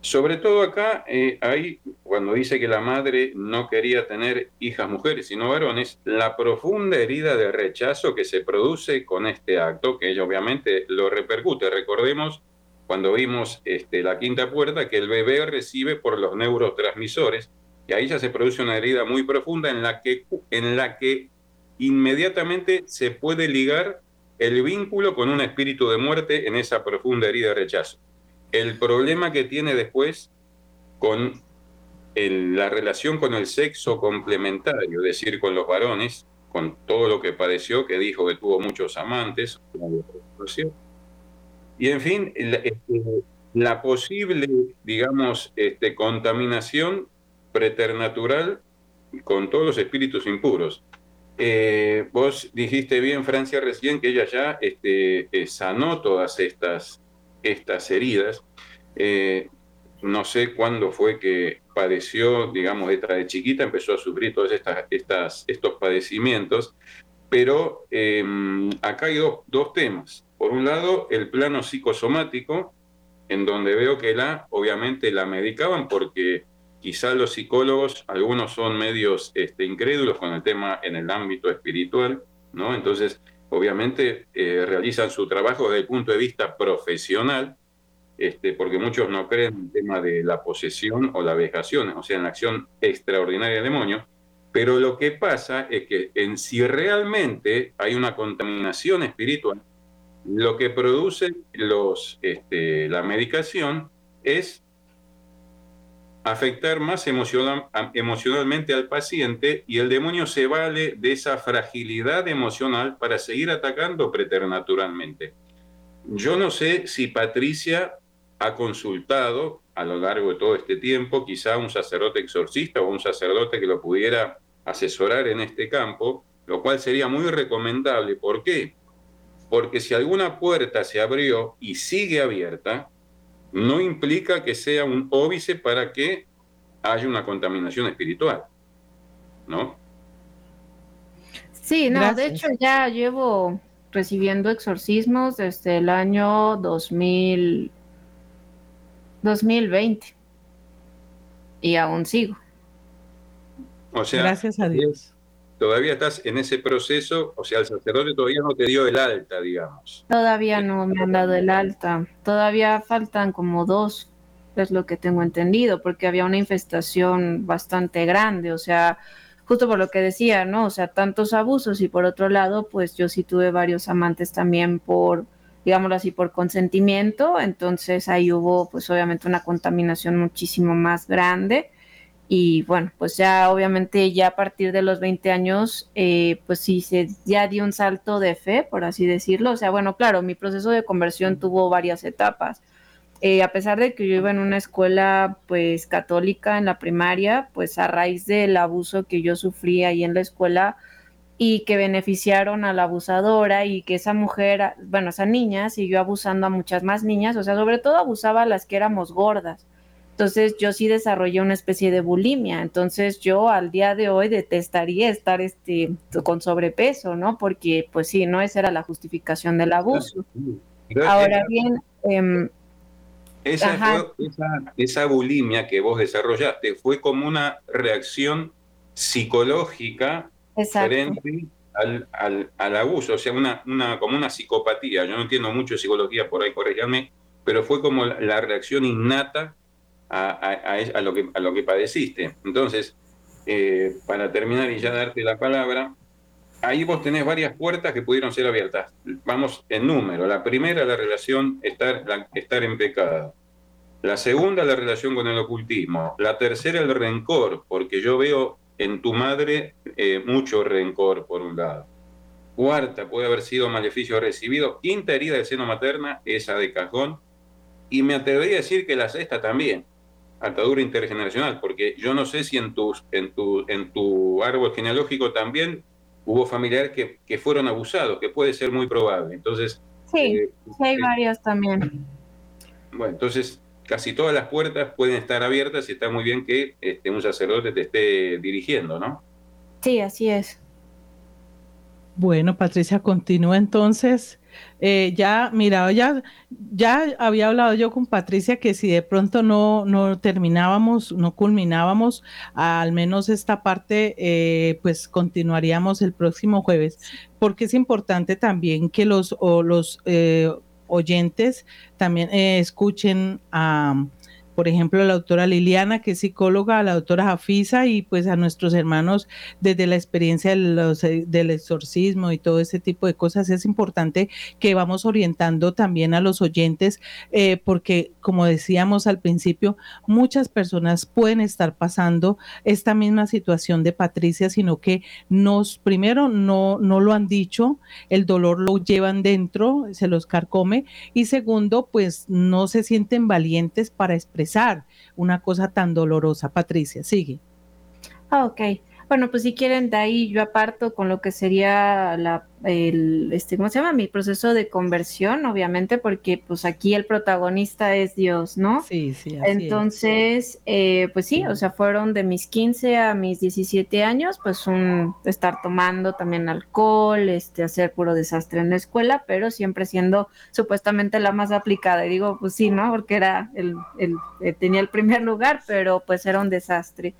sobre todo acá, hay, cuando dice que la madre no quería tener hijas mujeres, sino varones, la profunda herida de rechazo que se produce con este acto, que ella obviamente lo repercute. Recordemos cuando vimos este, la quinta puerta, que el bebé recibe por los neurotransmisores, y ahí ya se produce una herida muy profunda en la que, en la que inmediatamente se puede ligar el vínculo con un espíritu de muerte en esa profunda herida de rechazo. El problema que tiene después con la relación con el sexo complementario, es decir, con los varones, con todo lo que padeció, que dijo que tuvo muchos amantes, y en fin, la, este, posible, digamos, este, contaminación preternatural con todos los espíritus impuros. Eh, vos dijiste bien, Francia, recién que ella ya este, eh, sanó todas estas, estas heridas. Eh, no sé cuándo fue que padeció, digamos, de chiquita, empezó a sufrir todos estas, estos padecimientos, pero em, acá hay dos, dos temas. Por un lado, el plano psicosomático, en donde veo que la, obviamente la medicaban porque quizá los psicólogos, algunos son medios este, incrédulos con el tema en el ámbito espiritual, ¿no? Entonces, obviamente eh, realizan su trabajo desde el punto de vista profesional, este, porque muchos no creen en el tema de la posesión o la vejación, o sea, en la acción extraordinaria del demonio, pero lo que pasa es que en si realmente hay una contaminación espiritual, lo que produce los, este, la medicación es afectar más emocionalmente al paciente y el demonio se vale de esa fragilidad emocional para seguir atacando preternaturalmente. Yo no sé si Patricia ha consultado a lo largo de todo este tiempo quizá un sacerdote exorcista o un sacerdote que lo pudiera asesorar en este campo, lo cual sería muy recomendable. ¿Por qué? porque si alguna puerta se abrió y sigue abierta, no implica que sea un óbice para que haya una contaminación espiritual, ¿no? Sí, no, de hecho ya llevo recibiendo exorcismos desde el año 2000, 2020 y aún sigo. O sea, gracias a Dios todavía estás en ese proceso, o sea, el sacerdote todavía no te dio el alta, digamos. Todavía no me han dado el alta, todavía faltan como dos, es lo que tengo entendido, porque había una infestación bastante grande, o sea, justo por lo que decía, ¿no? O sea, tantos abusos y por otro lado, pues yo sí tuve varios amantes también por, digámoslo así, por consentimiento, entonces ahí hubo pues obviamente una contaminación muchísimo más grande y bueno, pues ya obviamente ya a partir de los 20 años, eh, pues sí, se, ya di un salto de fe, por así decirlo. O sea, bueno, claro, mi proceso de conversión tuvo varias etapas. Eh, a pesar de que yo iba en una escuela pues católica en la primaria, pues a raíz del abuso que yo sufrí ahí en la escuela y que beneficiaron a la abusadora y que esa mujer, bueno, esa niña siguió abusando a muchas más niñas, o sea, sobre todo abusaba a las que éramos gordas. Entonces yo sí desarrollé una especie de bulimia. Entonces yo al día de hoy detestaría estar este, con sobrepeso, ¿no? Porque pues sí, no esa era la justificación del abuso. Ahora bien... Eh, esa, esa, bulimia que vos desarrollaste fue como una reacción psicológica frente al, al, abuso, o sea, una, una, como una psicopatía. Yo no entiendo mucho de psicología, por ahí corregirme, pero fue como la reacción innata a, lo, que, padeciste. Entonces, eh, para terminar y ya darte la palabra, ahí vos tenés varias puertas que pudieron ser abiertas. Vamos en número. La primera, la relación estar, estar en pecado. La segunda, la relación con el ocultismo. La tercera, el rencor, porque yo veo en tu madre eh, mucho rencor, por un lado. Cuarta, puede haber sido maleficio recibido. Quinta herida del seno materna, esa de cajón. Y me atrevería a decir que la sexta también atadura intergeneracional, porque yo no sé si en, tus, en, tu, en tu árbol genealógico también hubo familiares que, que fueron abusados, que puede ser muy probable. Entonces, sí, eh, hay eh, varios también. Bueno, entonces casi todas las puertas pueden estar abiertas y está muy bien que este, un sacerdote te esté dirigiendo, ¿no? Sí, así es. Bueno, Patricia, continúa entonces. Eh, ya, mira, ya, ya había hablado yo con Patricia que si de pronto no, no terminábamos, no culminábamos, al menos esta parte, eh, pues continuaríamos el próximo jueves, porque es importante también que los, o los eh, oyentes también escuchen a por ejemplo, a la doctora Liliana, que es psicóloga, a la doctora Jafisa y pues a nuestros hermanos desde la experiencia eh, del exorcismo y todo ese tipo de cosas. Es importante que vamos orientando también a los oyentes eh, porque, como decíamos al principio, muchas personas pueden estar pasando esta misma situación de Patricia, sino que nos, primero, no, no lo han dicho, el dolor lo llevan dentro, se los carcome y segundo, pues no se sienten valientes para expresar una cosa tan dolorosa. Patricia, sigue. Ah, ok. Bueno, pues si quieren, de ahí yo aparto con lo que sería la el, este, ¿cómo se llama? Mi proceso de conversión, obviamente, porque pues aquí el protagonista es Dios, ¿no? Sí, sí. Entonces, eh, pues sí, o sea, fueron de mis 15 a mis 17 años, pues un estar tomando también alcohol, este, hacer puro desastre en la escuela, pero siempre siendo supuestamente la más aplicada. Y digo, pues sí, ¿no? Porque era el, el eh, tenía el primer lugar, pero pues era un desastre.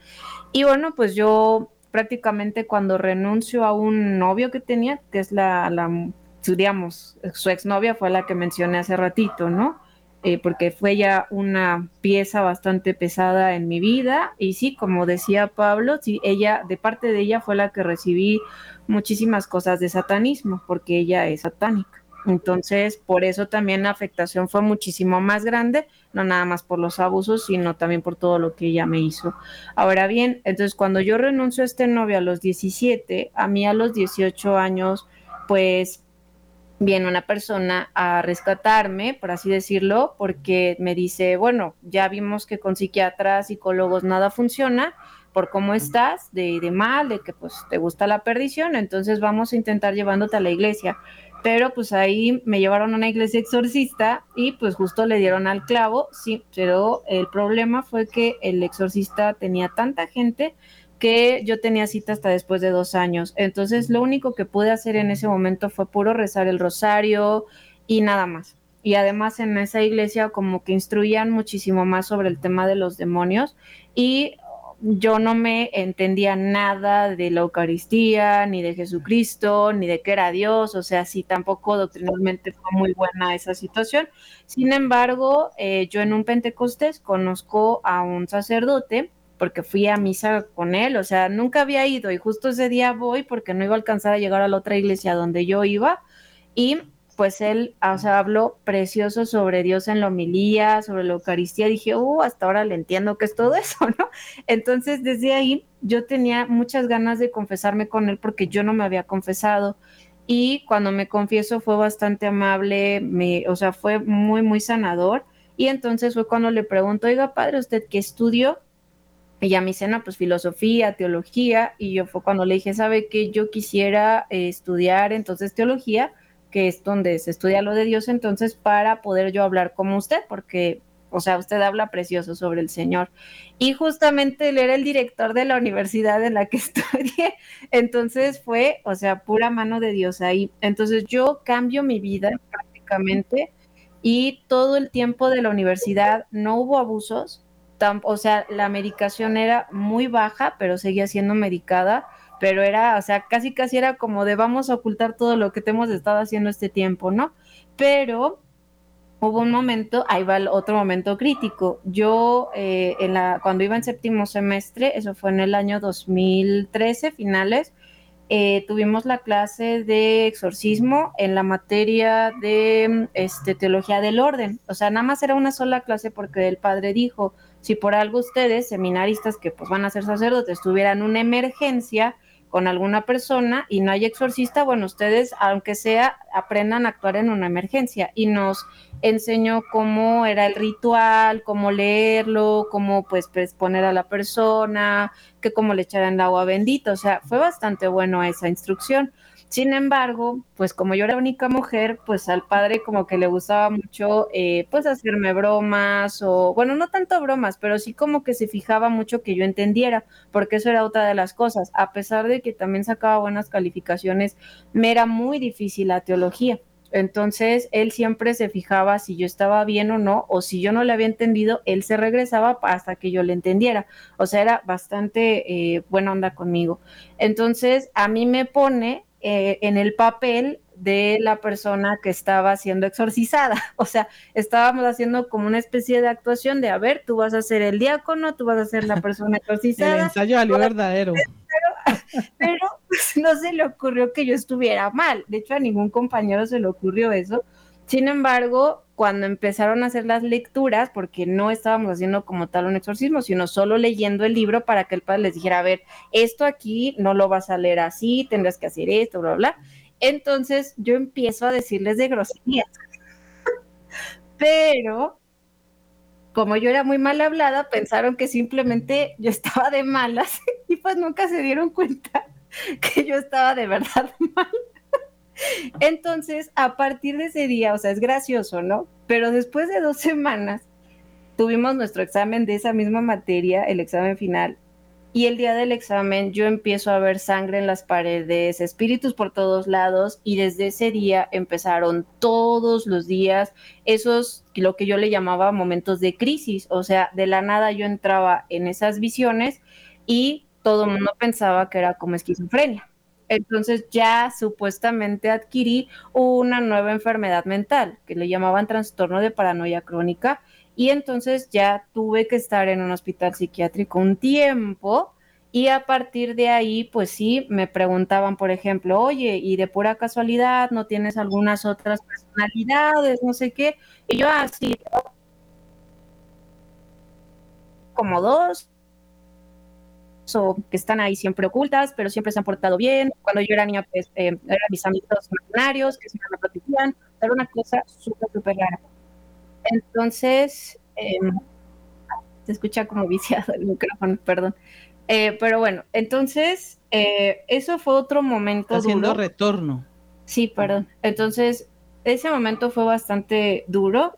Y bueno, pues yo prácticamente cuando renuncio a un novio que tenía, que es la, la digamos, su exnovia fue la que mencioné hace ratito, ¿no? Eh, porque fue ya una pieza bastante pesada en mi vida y sí, como decía Pablo, sí, ella, de parte de ella fue la que recibí muchísimas cosas de satanismo, porque ella es satánica. Entonces, por eso también la afectación fue muchísimo más grande, no nada más por los abusos, sino también por todo lo que ella me hizo. Ahora bien, entonces cuando yo renuncio a este novio a los 17, a mí a los 18 años, pues viene una persona a rescatarme, por así decirlo, porque me dice, bueno, ya vimos que con psiquiatras, psicólogos nada funciona, por cómo estás, de, de mal, de que pues te gusta la perdición, entonces vamos a intentar llevándote a la iglesia pero pues ahí me llevaron a una iglesia exorcista y pues justo le dieron al clavo, sí, pero el problema fue que el exorcista tenía tanta gente que yo tenía cita hasta después de dos años. Entonces lo único que pude hacer en ese momento fue puro rezar el rosario y nada más. Y además en esa iglesia como que instruían muchísimo más sobre el tema de los demonios y yo no me entendía nada de la Eucaristía, ni de Jesucristo, ni de que era Dios, o sea, sí, tampoco doctrinalmente fue muy buena esa situación. Sin embargo, eh, yo en un Pentecostés conozco a un sacerdote porque fui a misa con él, o sea, nunca había ido y justo ese día voy porque no iba a alcanzar a llegar a la otra iglesia donde yo iba y pues él, o sea, habló precioso sobre Dios en la homilía, sobre la Eucaristía. Dije, uh, hasta ahora le entiendo que es todo eso, ¿no? Entonces, desde ahí yo tenía muchas ganas de confesarme con él porque yo no me había confesado. Y cuando me confieso fue bastante amable, me, o sea, fue muy, muy sanador. Y entonces fue cuando le pregunto, oiga, padre, ¿usted qué estudió? Y ya me dice, no, pues filosofía, teología. Y yo fue cuando le dije, ¿sabe que yo quisiera eh, estudiar entonces teología? Que es donde se estudia lo de Dios, entonces para poder yo hablar como usted, porque, o sea, usted habla precioso sobre el Señor. Y justamente él era el director de la universidad en la que estudié, entonces fue, o sea, pura mano de Dios ahí. Entonces yo cambio mi vida prácticamente y todo el tiempo de la universidad no hubo abusos, o sea, la medicación era muy baja, pero seguía siendo medicada pero era, o sea, casi casi era como de vamos a ocultar todo lo que te hemos estado haciendo este tiempo, ¿no? Pero hubo un momento, ahí va el otro momento crítico. Yo, eh, en la, cuando iba en séptimo semestre, eso fue en el año 2013, finales, eh, tuvimos la clase de exorcismo en la materia de este, teología del orden. O sea, nada más era una sola clase porque el padre dijo, si por algo ustedes, seminaristas que pues van a ser sacerdotes, tuvieran una emergencia, con alguna persona y no hay exorcista, bueno, ustedes, aunque sea, aprendan a actuar en una emergencia y nos enseñó cómo era el ritual, cómo leerlo, cómo pues poner a la persona, que cómo le echaran el agua bendita, o sea, fue bastante bueno esa instrucción. Sin embargo, pues como yo era única mujer, pues al padre como que le gustaba mucho, eh, pues hacerme bromas o, bueno, no tanto bromas, pero sí como que se fijaba mucho que yo entendiera, porque eso era otra de las cosas. A pesar de que también sacaba buenas calificaciones, me era muy difícil la teología. Entonces, él siempre se fijaba si yo estaba bien o no, o si yo no le había entendido, él se regresaba hasta que yo le entendiera. O sea, era bastante eh, buena onda conmigo. Entonces, a mí me pone eh, en el papel de la persona que estaba siendo exorcizada. O sea, estábamos haciendo como una especie de actuación de, a ver, tú vas a ser el diácono, tú vas a ser la persona exorcizada. el ensayo al verdadero. Pero, pues, no se le ocurrió que yo estuviera mal. De hecho, a ningún compañero se le ocurrió eso. Sin embargo, cuando empezaron a hacer las lecturas, porque no estábamos haciendo como tal un exorcismo, sino solo leyendo el libro para que el padre les dijera, a ver, esto aquí no lo vas a leer así, tendrás que hacer esto, bla, bla. Entonces yo empiezo a decirles de groserías. Pero como yo era muy mal hablada, pensaron que simplemente yo estaba de malas y pues nunca se dieron cuenta que yo estaba de verdad mal. Entonces, a partir de ese día, o sea, es gracioso, ¿no? Pero después de dos semanas, tuvimos nuestro examen de esa misma materia, el examen final, y el día del examen yo empiezo a ver sangre en las paredes, espíritus por todos lados y desde ese día empezaron todos los días esos, lo que yo le llamaba momentos de crisis, o sea, de la nada yo entraba en esas visiones y todo el mundo pensaba que era como esquizofrenia. Entonces ya supuestamente adquirí una nueva enfermedad mental que le llamaban trastorno de paranoia crónica y entonces ya tuve que estar en un hospital psiquiátrico un tiempo y a partir de ahí, pues sí, me preguntaban, por ejemplo, oye, y de pura casualidad, ¿no tienes algunas otras personalidades, no sé qué? Y yo así, como dos, o que están ahí siempre ocultas, pero siempre se han portado bien. Cuando yo era niña, pues eh, eran mis amigos imaginarios que siempre me protegían. Era una cosa súper, súper rara. Entonces, em, se escucha como viciado el micrófono, perdón. Eh, pero bueno, entonces, eh, eso fue otro momento. Haciendo retorno. Sí, perdón. Entonces, ese momento fue bastante duro,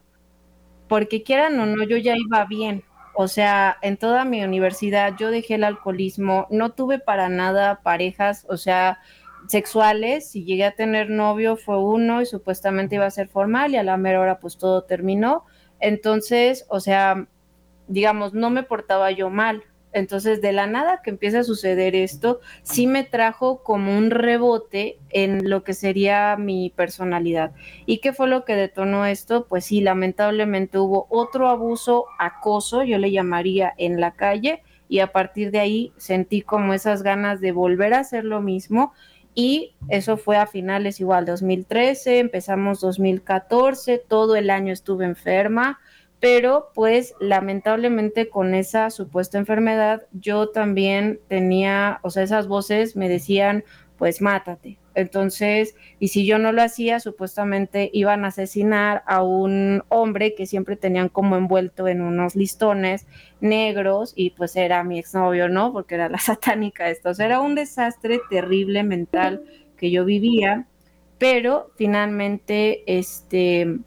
porque quieran o no, yo ya iba bien. O sea, en toda mi universidad yo dejé el alcoholismo, no tuve para nada parejas, o sea, sexuales, si llegué a tener novio fue uno y supuestamente iba a ser formal y a la mera hora pues todo terminó. Entonces, o sea, digamos, no me portaba yo mal. Entonces, de la nada que empieza a suceder esto, sí me trajo como un rebote en lo que sería mi personalidad. ¿Y qué fue lo que detonó esto? Pues sí, lamentablemente hubo otro abuso, acoso, yo le llamaría en la calle, y a partir de ahí sentí como esas ganas de volver a hacer lo mismo y eso fue a finales igual 2013, empezamos 2014, todo el año estuve enferma, pero pues lamentablemente con esa supuesta enfermedad yo también tenía, o sea, esas voces me decían, pues mátate, entonces, y si yo no lo hacía, supuestamente iban a asesinar a un hombre que siempre tenían como envuelto en unos listones negros y pues era mi exnovio, ¿no? Porque era la satánica esto. O sea, era un desastre terrible mental que yo vivía, pero finalmente, este,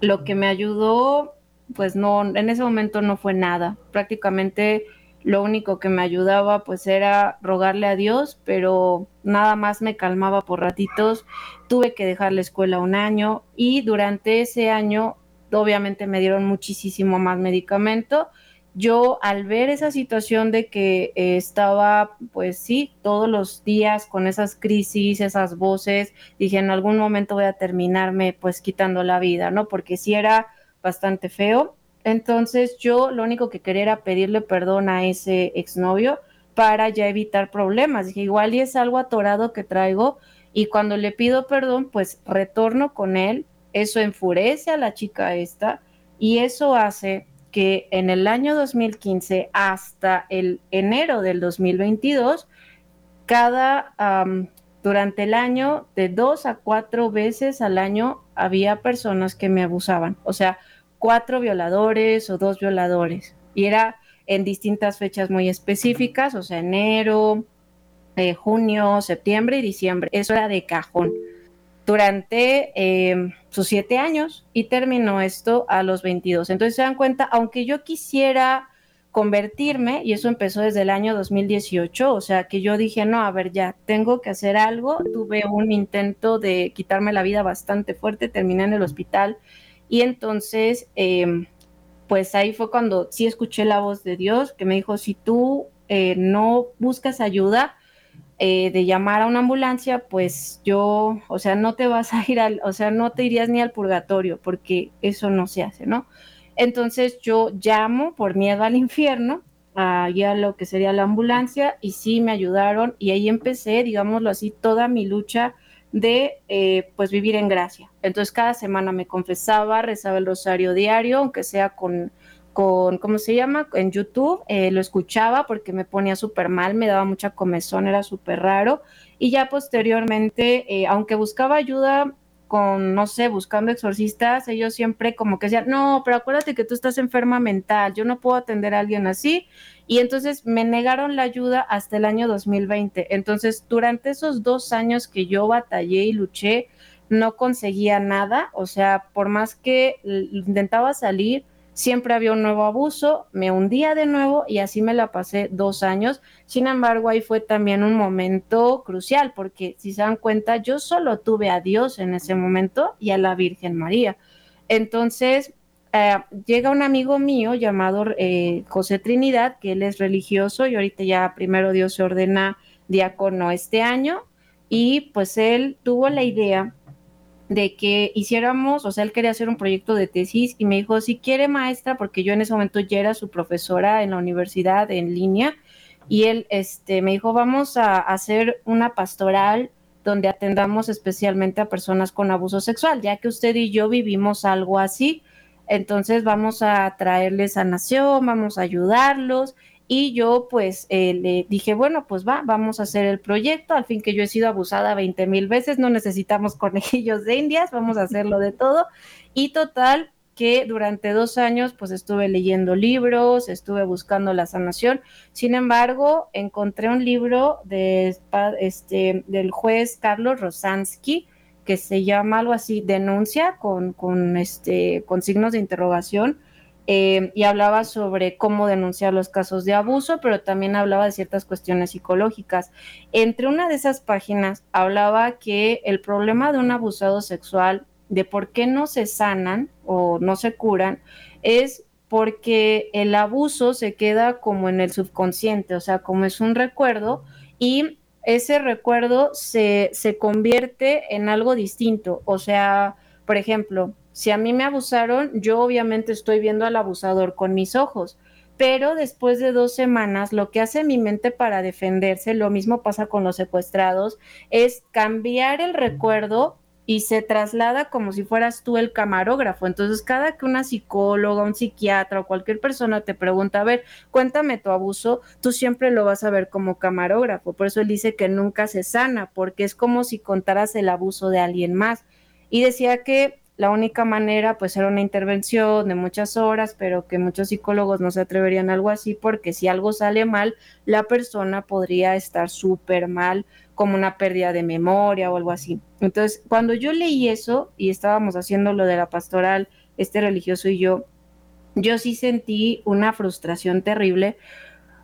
lo que me ayudó, pues no, en ese momento no fue nada. Prácticamente lo único que me ayudaba pues era rogarle a Dios, pero nada más me calmaba por ratitos. Tuve que dejar la escuela un año y durante ese año obviamente me dieron muchísimo más medicamento. Yo al ver esa situación de que eh, estaba pues sí, todos los días con esas crisis, esas voces, dije en algún momento voy a terminarme pues quitando la vida, ¿no? Porque sí era bastante feo entonces yo lo único que quería era pedirle perdón a ese exnovio para ya evitar problemas. Dije, igual y es algo atorado que traigo y cuando le pido perdón, pues retorno con él. Eso enfurece a la chica esta y eso hace que en el año 2015 hasta el enero del 2022, cada, durante el año, de dos a cuatro veces al año, había personas que me abusaban. O sea, cuatro violadores o dos violadores. Y era en distintas fechas muy específicas, o sea, enero, eh, junio, septiembre y diciembre. Eso era de cajón durante em, sus siete años y terminó esto a los 22. Entonces se dan cuenta, aunque yo quisiera convertirme, y eso empezó desde el año 2018, o sea que yo dije, no, a ver, ya, tengo que hacer algo, tuve un intento de quitarme la vida bastante fuerte, terminé en el hospital y entonces, em, pues ahí fue cuando sí escuché la voz de Dios que me dijo, si tú eh, no buscas ayuda, eh, de llamar a una ambulancia, pues yo, o sea, no te vas a ir al, o sea, no te irías ni al purgatorio, porque eso no se hace, ¿no? Entonces yo llamo por miedo al infierno, a lo que sería la ambulancia, y sí me ayudaron, y ahí empecé, digámoslo así, toda mi lucha de eh, pues vivir en gracia. Entonces cada semana me confesaba, rezaba el rosario diario, aunque sea con con, ¿cómo se llama? En YouTube, eh, lo escuchaba porque me ponía súper mal, me daba mucha comezón, era súper raro. Y ya posteriormente, eh, aunque buscaba ayuda con, no sé, buscando exorcistas, ellos siempre como que decían, no, pero acuérdate que tú estás enferma mental, yo no puedo atender a alguien así. Y entonces me negaron la ayuda hasta el año 2020. Entonces, durante esos dos años que yo batallé y luché, no conseguía nada. O sea, por más que intentaba salir, siempre había un nuevo abuso, me hundía de nuevo y así me la pasé dos años. Sin embargo, ahí fue también un momento crucial, porque si se dan cuenta, yo solo tuve a Dios en ese momento y a la Virgen María. Entonces, eh, llega un amigo mío llamado eh, José Trinidad, que él es religioso y ahorita ya primero Dios se ordena diácono este año, y pues él tuvo la idea de que hiciéramos, o sea, él quería hacer un proyecto de tesis y me dijo, si quiere maestra, porque yo en ese momento ya era su profesora en la universidad en línea, y él este, me dijo, vamos a hacer una pastoral donde atendamos especialmente a personas con abuso sexual, ya que usted y yo vivimos algo así, entonces vamos a traerles sanación, vamos a ayudarlos y yo pues eh, le dije, bueno, pues va, vamos a hacer el proyecto, al fin que yo he sido abusada 20 mil veces, no necesitamos conejillos de indias, vamos a hacerlo de todo. Y total, que durante dos años pues estuve leyendo libros, estuve buscando la sanación. Sin embargo, encontré un libro de, este, del juez Carlos Rosansky que se llama algo así, denuncia con, con, este, con signos de interrogación, eh, y hablaba sobre cómo denunciar los casos de abuso, pero también hablaba de ciertas cuestiones psicológicas. Entre una de esas páginas hablaba que el problema de un abusado sexual, de por qué no se sanan o no se curan, es porque el abuso se queda como en el subconsciente, o sea, como es un recuerdo y ese recuerdo se, se convierte en algo distinto, o sea, por ejemplo, si a mí me abusaron, yo obviamente estoy viendo al abusador con mis ojos, pero después de dos semanas, lo que hace mi mente para defenderse, lo mismo pasa con los secuestrados, es cambiar el recuerdo y se traslada como si fueras tú el camarógrafo. Entonces, cada que una psicóloga, un psiquiatra o cualquier persona te pregunta, a ver, cuéntame tu abuso, tú siempre lo vas a ver como camarógrafo. Por eso él dice que nunca se sana, porque es como si contaras el abuso de alguien más. Y decía que la única manera pues era una intervención de muchas horas, pero que muchos psicólogos no se atreverían a algo así porque si algo sale mal, la persona podría estar súper mal, como una pérdida de memoria o algo así. Entonces, cuando yo leí eso y estábamos haciendo lo de la pastoral, este religioso y yo, yo sí sentí una frustración terrible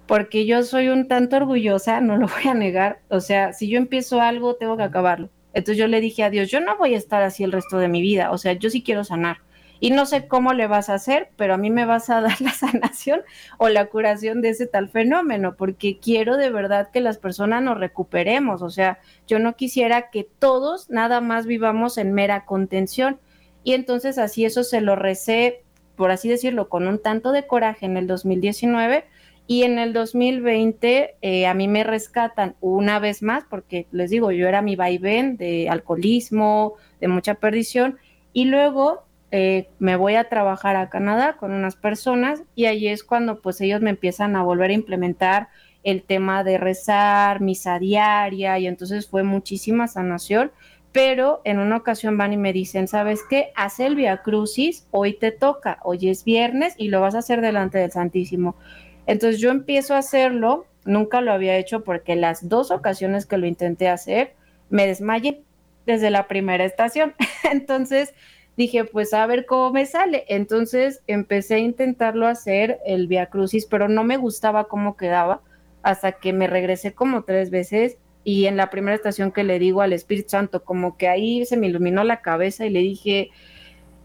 porque yo soy un tanto orgullosa, no lo voy a negar, o sea, si yo empiezo algo, tengo que acabarlo entonces yo le dije a Dios, yo no voy a estar así el resto de mi vida, o sea, yo sí quiero sanar. Y no sé cómo le vas a hacer, pero a mí me vas a dar la sanación o la curación de ese tal fenómeno, porque quiero de verdad que las personas nos recuperemos. O sea, yo no quisiera que todos nada más vivamos en mera contención. Y entonces así eso se lo recé, por así decirlo, con un tanto de coraje en el 2019 y en el 2020 eh, a mí me rescatan una vez más, porque les digo, yo era mi vaivén de alcoholismo, de mucha perdición, y luego eh, me voy a trabajar a Canadá con unas personas y ahí es cuando pues ellos me empiezan a volver a implementar el tema de rezar, misa diaria, y entonces fue muchísima sanación, pero en una ocasión van y me dicen, ¿sabes qué? Haz el Via Crucis, hoy te toca, hoy es viernes y lo vas a hacer delante del Santísimo. Entonces yo empiezo a hacerlo nunca lo había hecho porque las dos ocasiones que lo intenté hacer, me desmayé desde la primera estación. Entonces dije, pues a ver cómo me sale. Entonces empecé a intentarlo hacer el Via Crucis, pero no me gustaba cómo quedaba hasta que me regresé como tres veces y en la primera estación que le digo al Espíritu Santo, como que ahí se me iluminó la cabeza y le dije,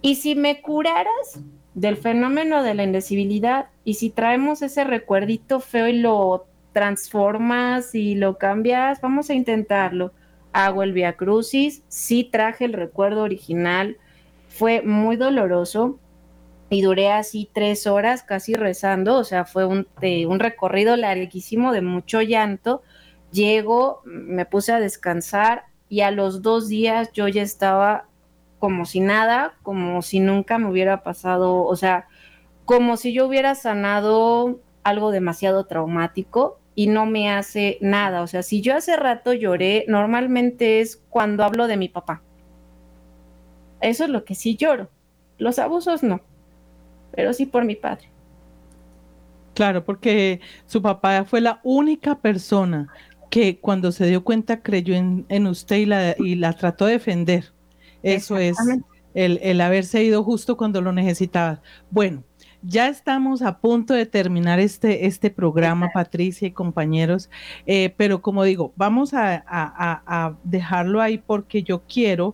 ¿y si me curaras del fenómeno de la indecibilidad? ¿Y si traemos ese recuerdito feo y lo transformas y lo cambias? Vamos a intentarlo. Hago el Via Crucis, sí traje el recuerdo original, fue muy doloroso y duré así tres horas casi rezando, o sea, fue un, un recorrido larguísimo de mucho llanto. Llego, me puse a descansar y a los dos días yo ya estaba como si nada, como si nunca me hubiera pasado, o sea, como si yo hubiera sanado algo demasiado traumático y no me hace nada. O sea, si yo hace rato lloré, normalmente es cuando hablo de mi papá. Eso es lo que sí lloro. Los abusos no, pero sí por mi padre. Claro, porque su papá fue la única persona que cuando se dio cuenta creyó en, usted y la, y la trató de defender. Eso es el, el haberse ido justo cuando lo necesitaba. Bueno, ya estamos a punto de terminar este, este programa, Patricia y compañeros, eh, pero como digo, vamos a, a, dejarlo ahí porque yo quiero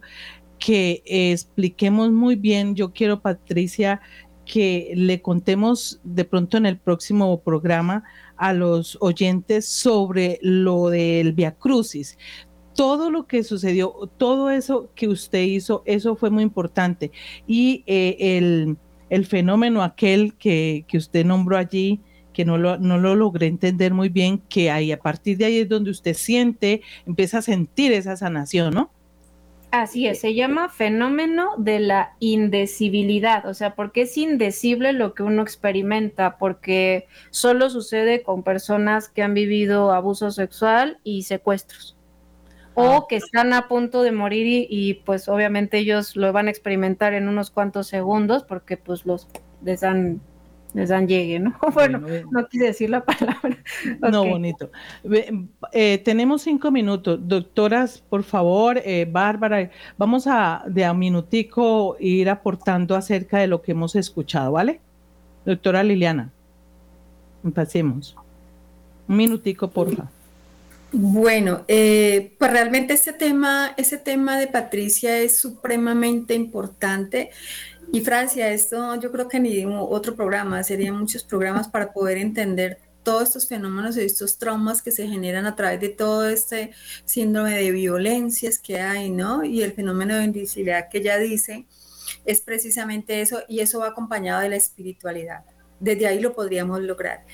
que expliquemos muy bien, yo quiero, Patricia, que le contemos de pronto en el próximo programa a los oyentes sobre lo del Via Crucis. Todo lo que sucedió, todo eso que usted hizo, eso fue muy importante. Y eh, el, el, fenómeno aquel que, que usted nombró allí, que no lo, no lo logré entender muy bien, que ahí a partir de ahí es donde usted siente, empieza a sentir esa sanación, ¿no? Así es, se llama fenómeno de la indecibilidad, o sea, porque es indecible lo que uno experimenta, porque solo sucede con personas que han vivido abuso sexual y secuestros, o ah. que están a punto de morir y, y, pues obviamente ellos lo van a experimentar en unos cuantos segundos porque pues los les han les dan llegue, ¿no? Bueno, no quise decir la palabra. No, bonito. Eh, tenemos cinco minutos. Doctoras, por favor, eh, Bárbara, vamos a de a minutico ir aportando acerca de lo que hemos escuchado, ¿vale? Doctora Liliana, pasemos. Un minutico, por favor. Bueno, eh, pues realmente este tema, ese tema de Patricia es supremamente importante. Y Francia, esto yo creo que ni otro programa, serían muchos programas para poder entender todos estos fenómenos y estos traumas que se generan a través de todo este síndrome de violencias que hay, ¿no? Y el fenómeno de invisibilidad que ella dice es precisamente eso y eso va acompañado de la espiritualidad. Desde ahí lo podríamos lograr.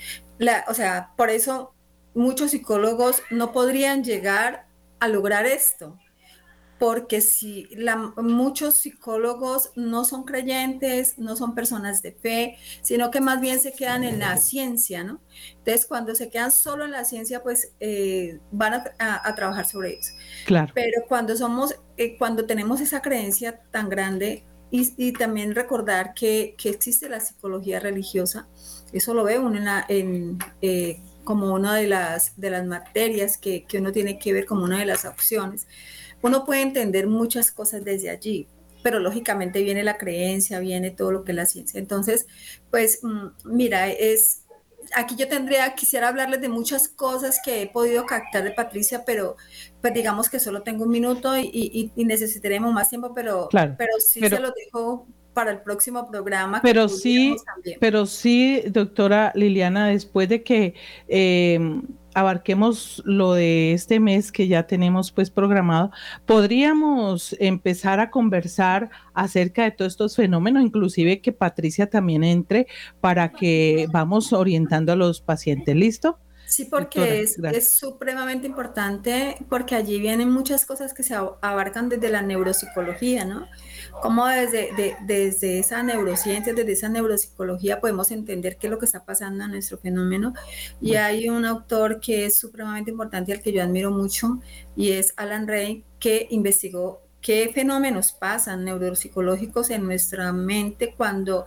O sea, por eso muchos psicólogos no podrían llegar a lograr esto, porque si muchos psicólogos no son creyentes, no son personas de fe, sino que más bien se quedan en la ciencia, ¿no? Entonces, cuando se quedan solo en la ciencia, pues eh, van a, trabajar sobre eso. Claro. Pero cuando somos, eh, cuando tenemos esa creencia tan grande, y, también recordar que, existe la psicología religiosa, eso lo ve uno en eh, como una de las, de las materias que, que uno tiene que ver como una de las opciones uno puede entender muchas cosas desde allí, pero lógicamente viene la creencia, viene todo lo que es la ciencia. Entonces, pues mm, mira, es aquí yo tendría, quisiera hablarles de muchas cosas que he podido captar de Patricia, pero pues digamos que solo tengo un minuto y, necesitaremos más tiempo, pero, pero sí se lo dejo para el próximo programa. Pero sí, pero sí, doctora Liliana, después de que eh, abarquemos lo de este mes que ya tenemos pues programado, podríamos empezar a conversar acerca de todos estos fenómenos, inclusive que Patricia también entre para que vamos orientando a los pacientes. ¿Listo? Sí, porque es, es, supremamente importante, porque allí vienen muchas cosas que se abarcan desde la neuropsicología, ¿no? Cómo desde, desde esa neurociencia, desde esa neuropsicología podemos entender qué es lo que está pasando en nuestro fenómeno. Y hay un autor que es supremamente importante, al que yo admiro mucho, y es Alan Ray, que investigó qué fenómenos pasan neuropsicológicos en nuestra mente cuando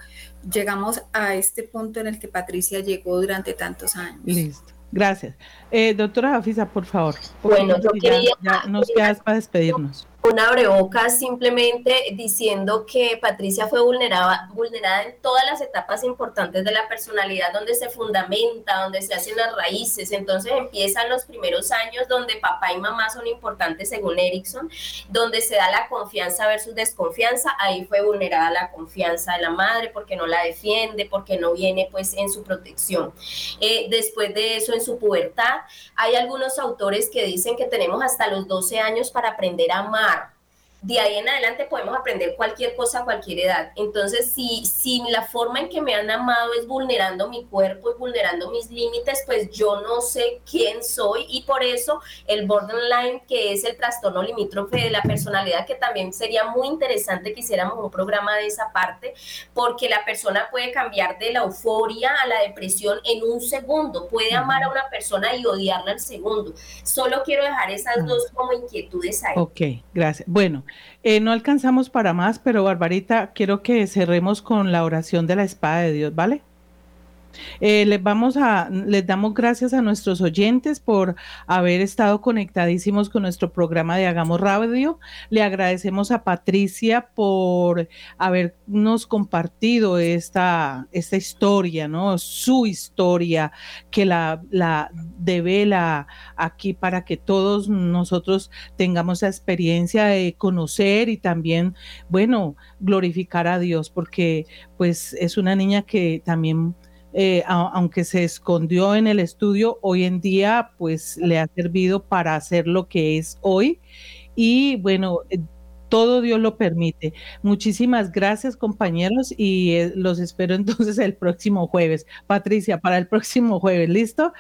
llegamos a este punto en el que Patricia llegó durante tantos años. Listo. Gracias. Eh, doctora Jafisa, por favor. Bueno, yo quería... Ya, nos quedas para despedirnos una abrebocas simplemente diciendo que Patricia fue vulnerada, vulnerada en todas las etapas importantes de la personalidad, donde se fundamenta, donde se hacen las raíces. Entonces empiezan los primeros años donde papá y mamá son importantes según Erickson, donde se da la confianza versus desconfianza. Ahí fue vulnerada la confianza de la madre porque no la defiende, porque no viene pues en su protección. Eh, después de eso, en su pubertad, hay algunos autores que dicen que tenemos hasta los 12 años para aprender a amar de ahí en adelante podemos aprender cualquier cosa a cualquier edad. Entonces, si, si la forma en que me han amado es vulnerando mi cuerpo y vulnerando mis límites, pues yo no sé quién soy y por eso el borderline, que es el trastorno limítrofe de la personalidad, que también sería muy interesante que hiciéramos un programa de esa parte, porque la persona puede cambiar de la euforia a la depresión en un segundo, puede amar a una persona y odiarla al segundo. Solo quiero dejar esas dos como inquietudes ahí. Ok, gracias. Bueno. Eh, no alcanzamos para más, pero Barbarita, quiero que cerremos con la oración de la espada de Dios, ¿vale? Eh, les vamos a, les damos gracias a nuestros oyentes por haber estado conectadísimos con nuestro programa de Hagamos Radio. Le agradecemos a Patricia por habernos compartido esta, esta historia, ¿no? Su historia que la, la devela aquí para que todos nosotros tengamos la experiencia de conocer y también, bueno, glorificar a Dios, porque pues es una niña que también eh, aunque se escondió en el estudio, hoy en día pues le ha servido para hacer lo que es hoy. Y bueno, eh, todo Dios lo permite. Muchísimas gracias compañeros y eh, los espero entonces el próximo jueves. Patricia, para el próximo jueves, ¿listo?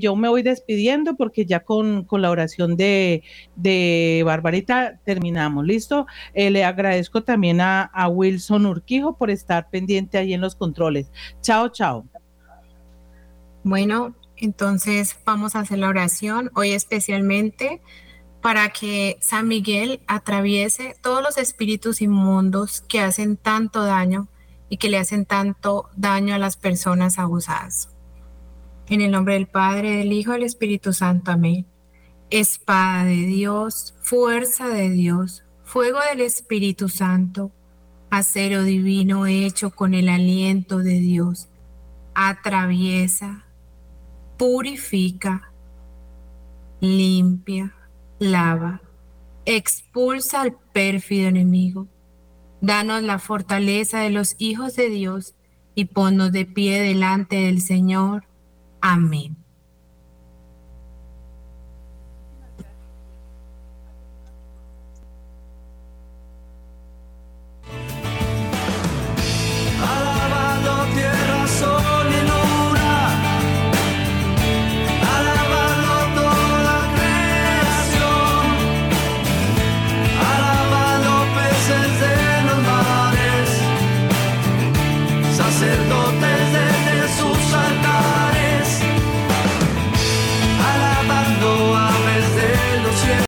yo me voy despidiendo porque ya con, con la oración de, de, Barbarita terminamos, ¿listo? le agradezco también a, a Wilson Urquijo por estar pendiente ahí en los controles. Chao, chao. Bueno, entonces vamos a hacer la oración hoy especialmente para que San Miguel atraviese todos los espíritus inmundos que hacen tanto daño y que le hacen tanto daño a las personas abusadas. En el nombre del Padre, del Hijo y del Espíritu Santo. Amén. Espada de Dios, fuerza de Dios, fuego del Espíritu Santo, acero divino hecho con el aliento de Dios, atraviesa, purifica, limpia, lava, expulsa al pérfido enemigo. Danos la fortaleza de los hijos de Dios y ponnos de pie delante del Señor. Amén.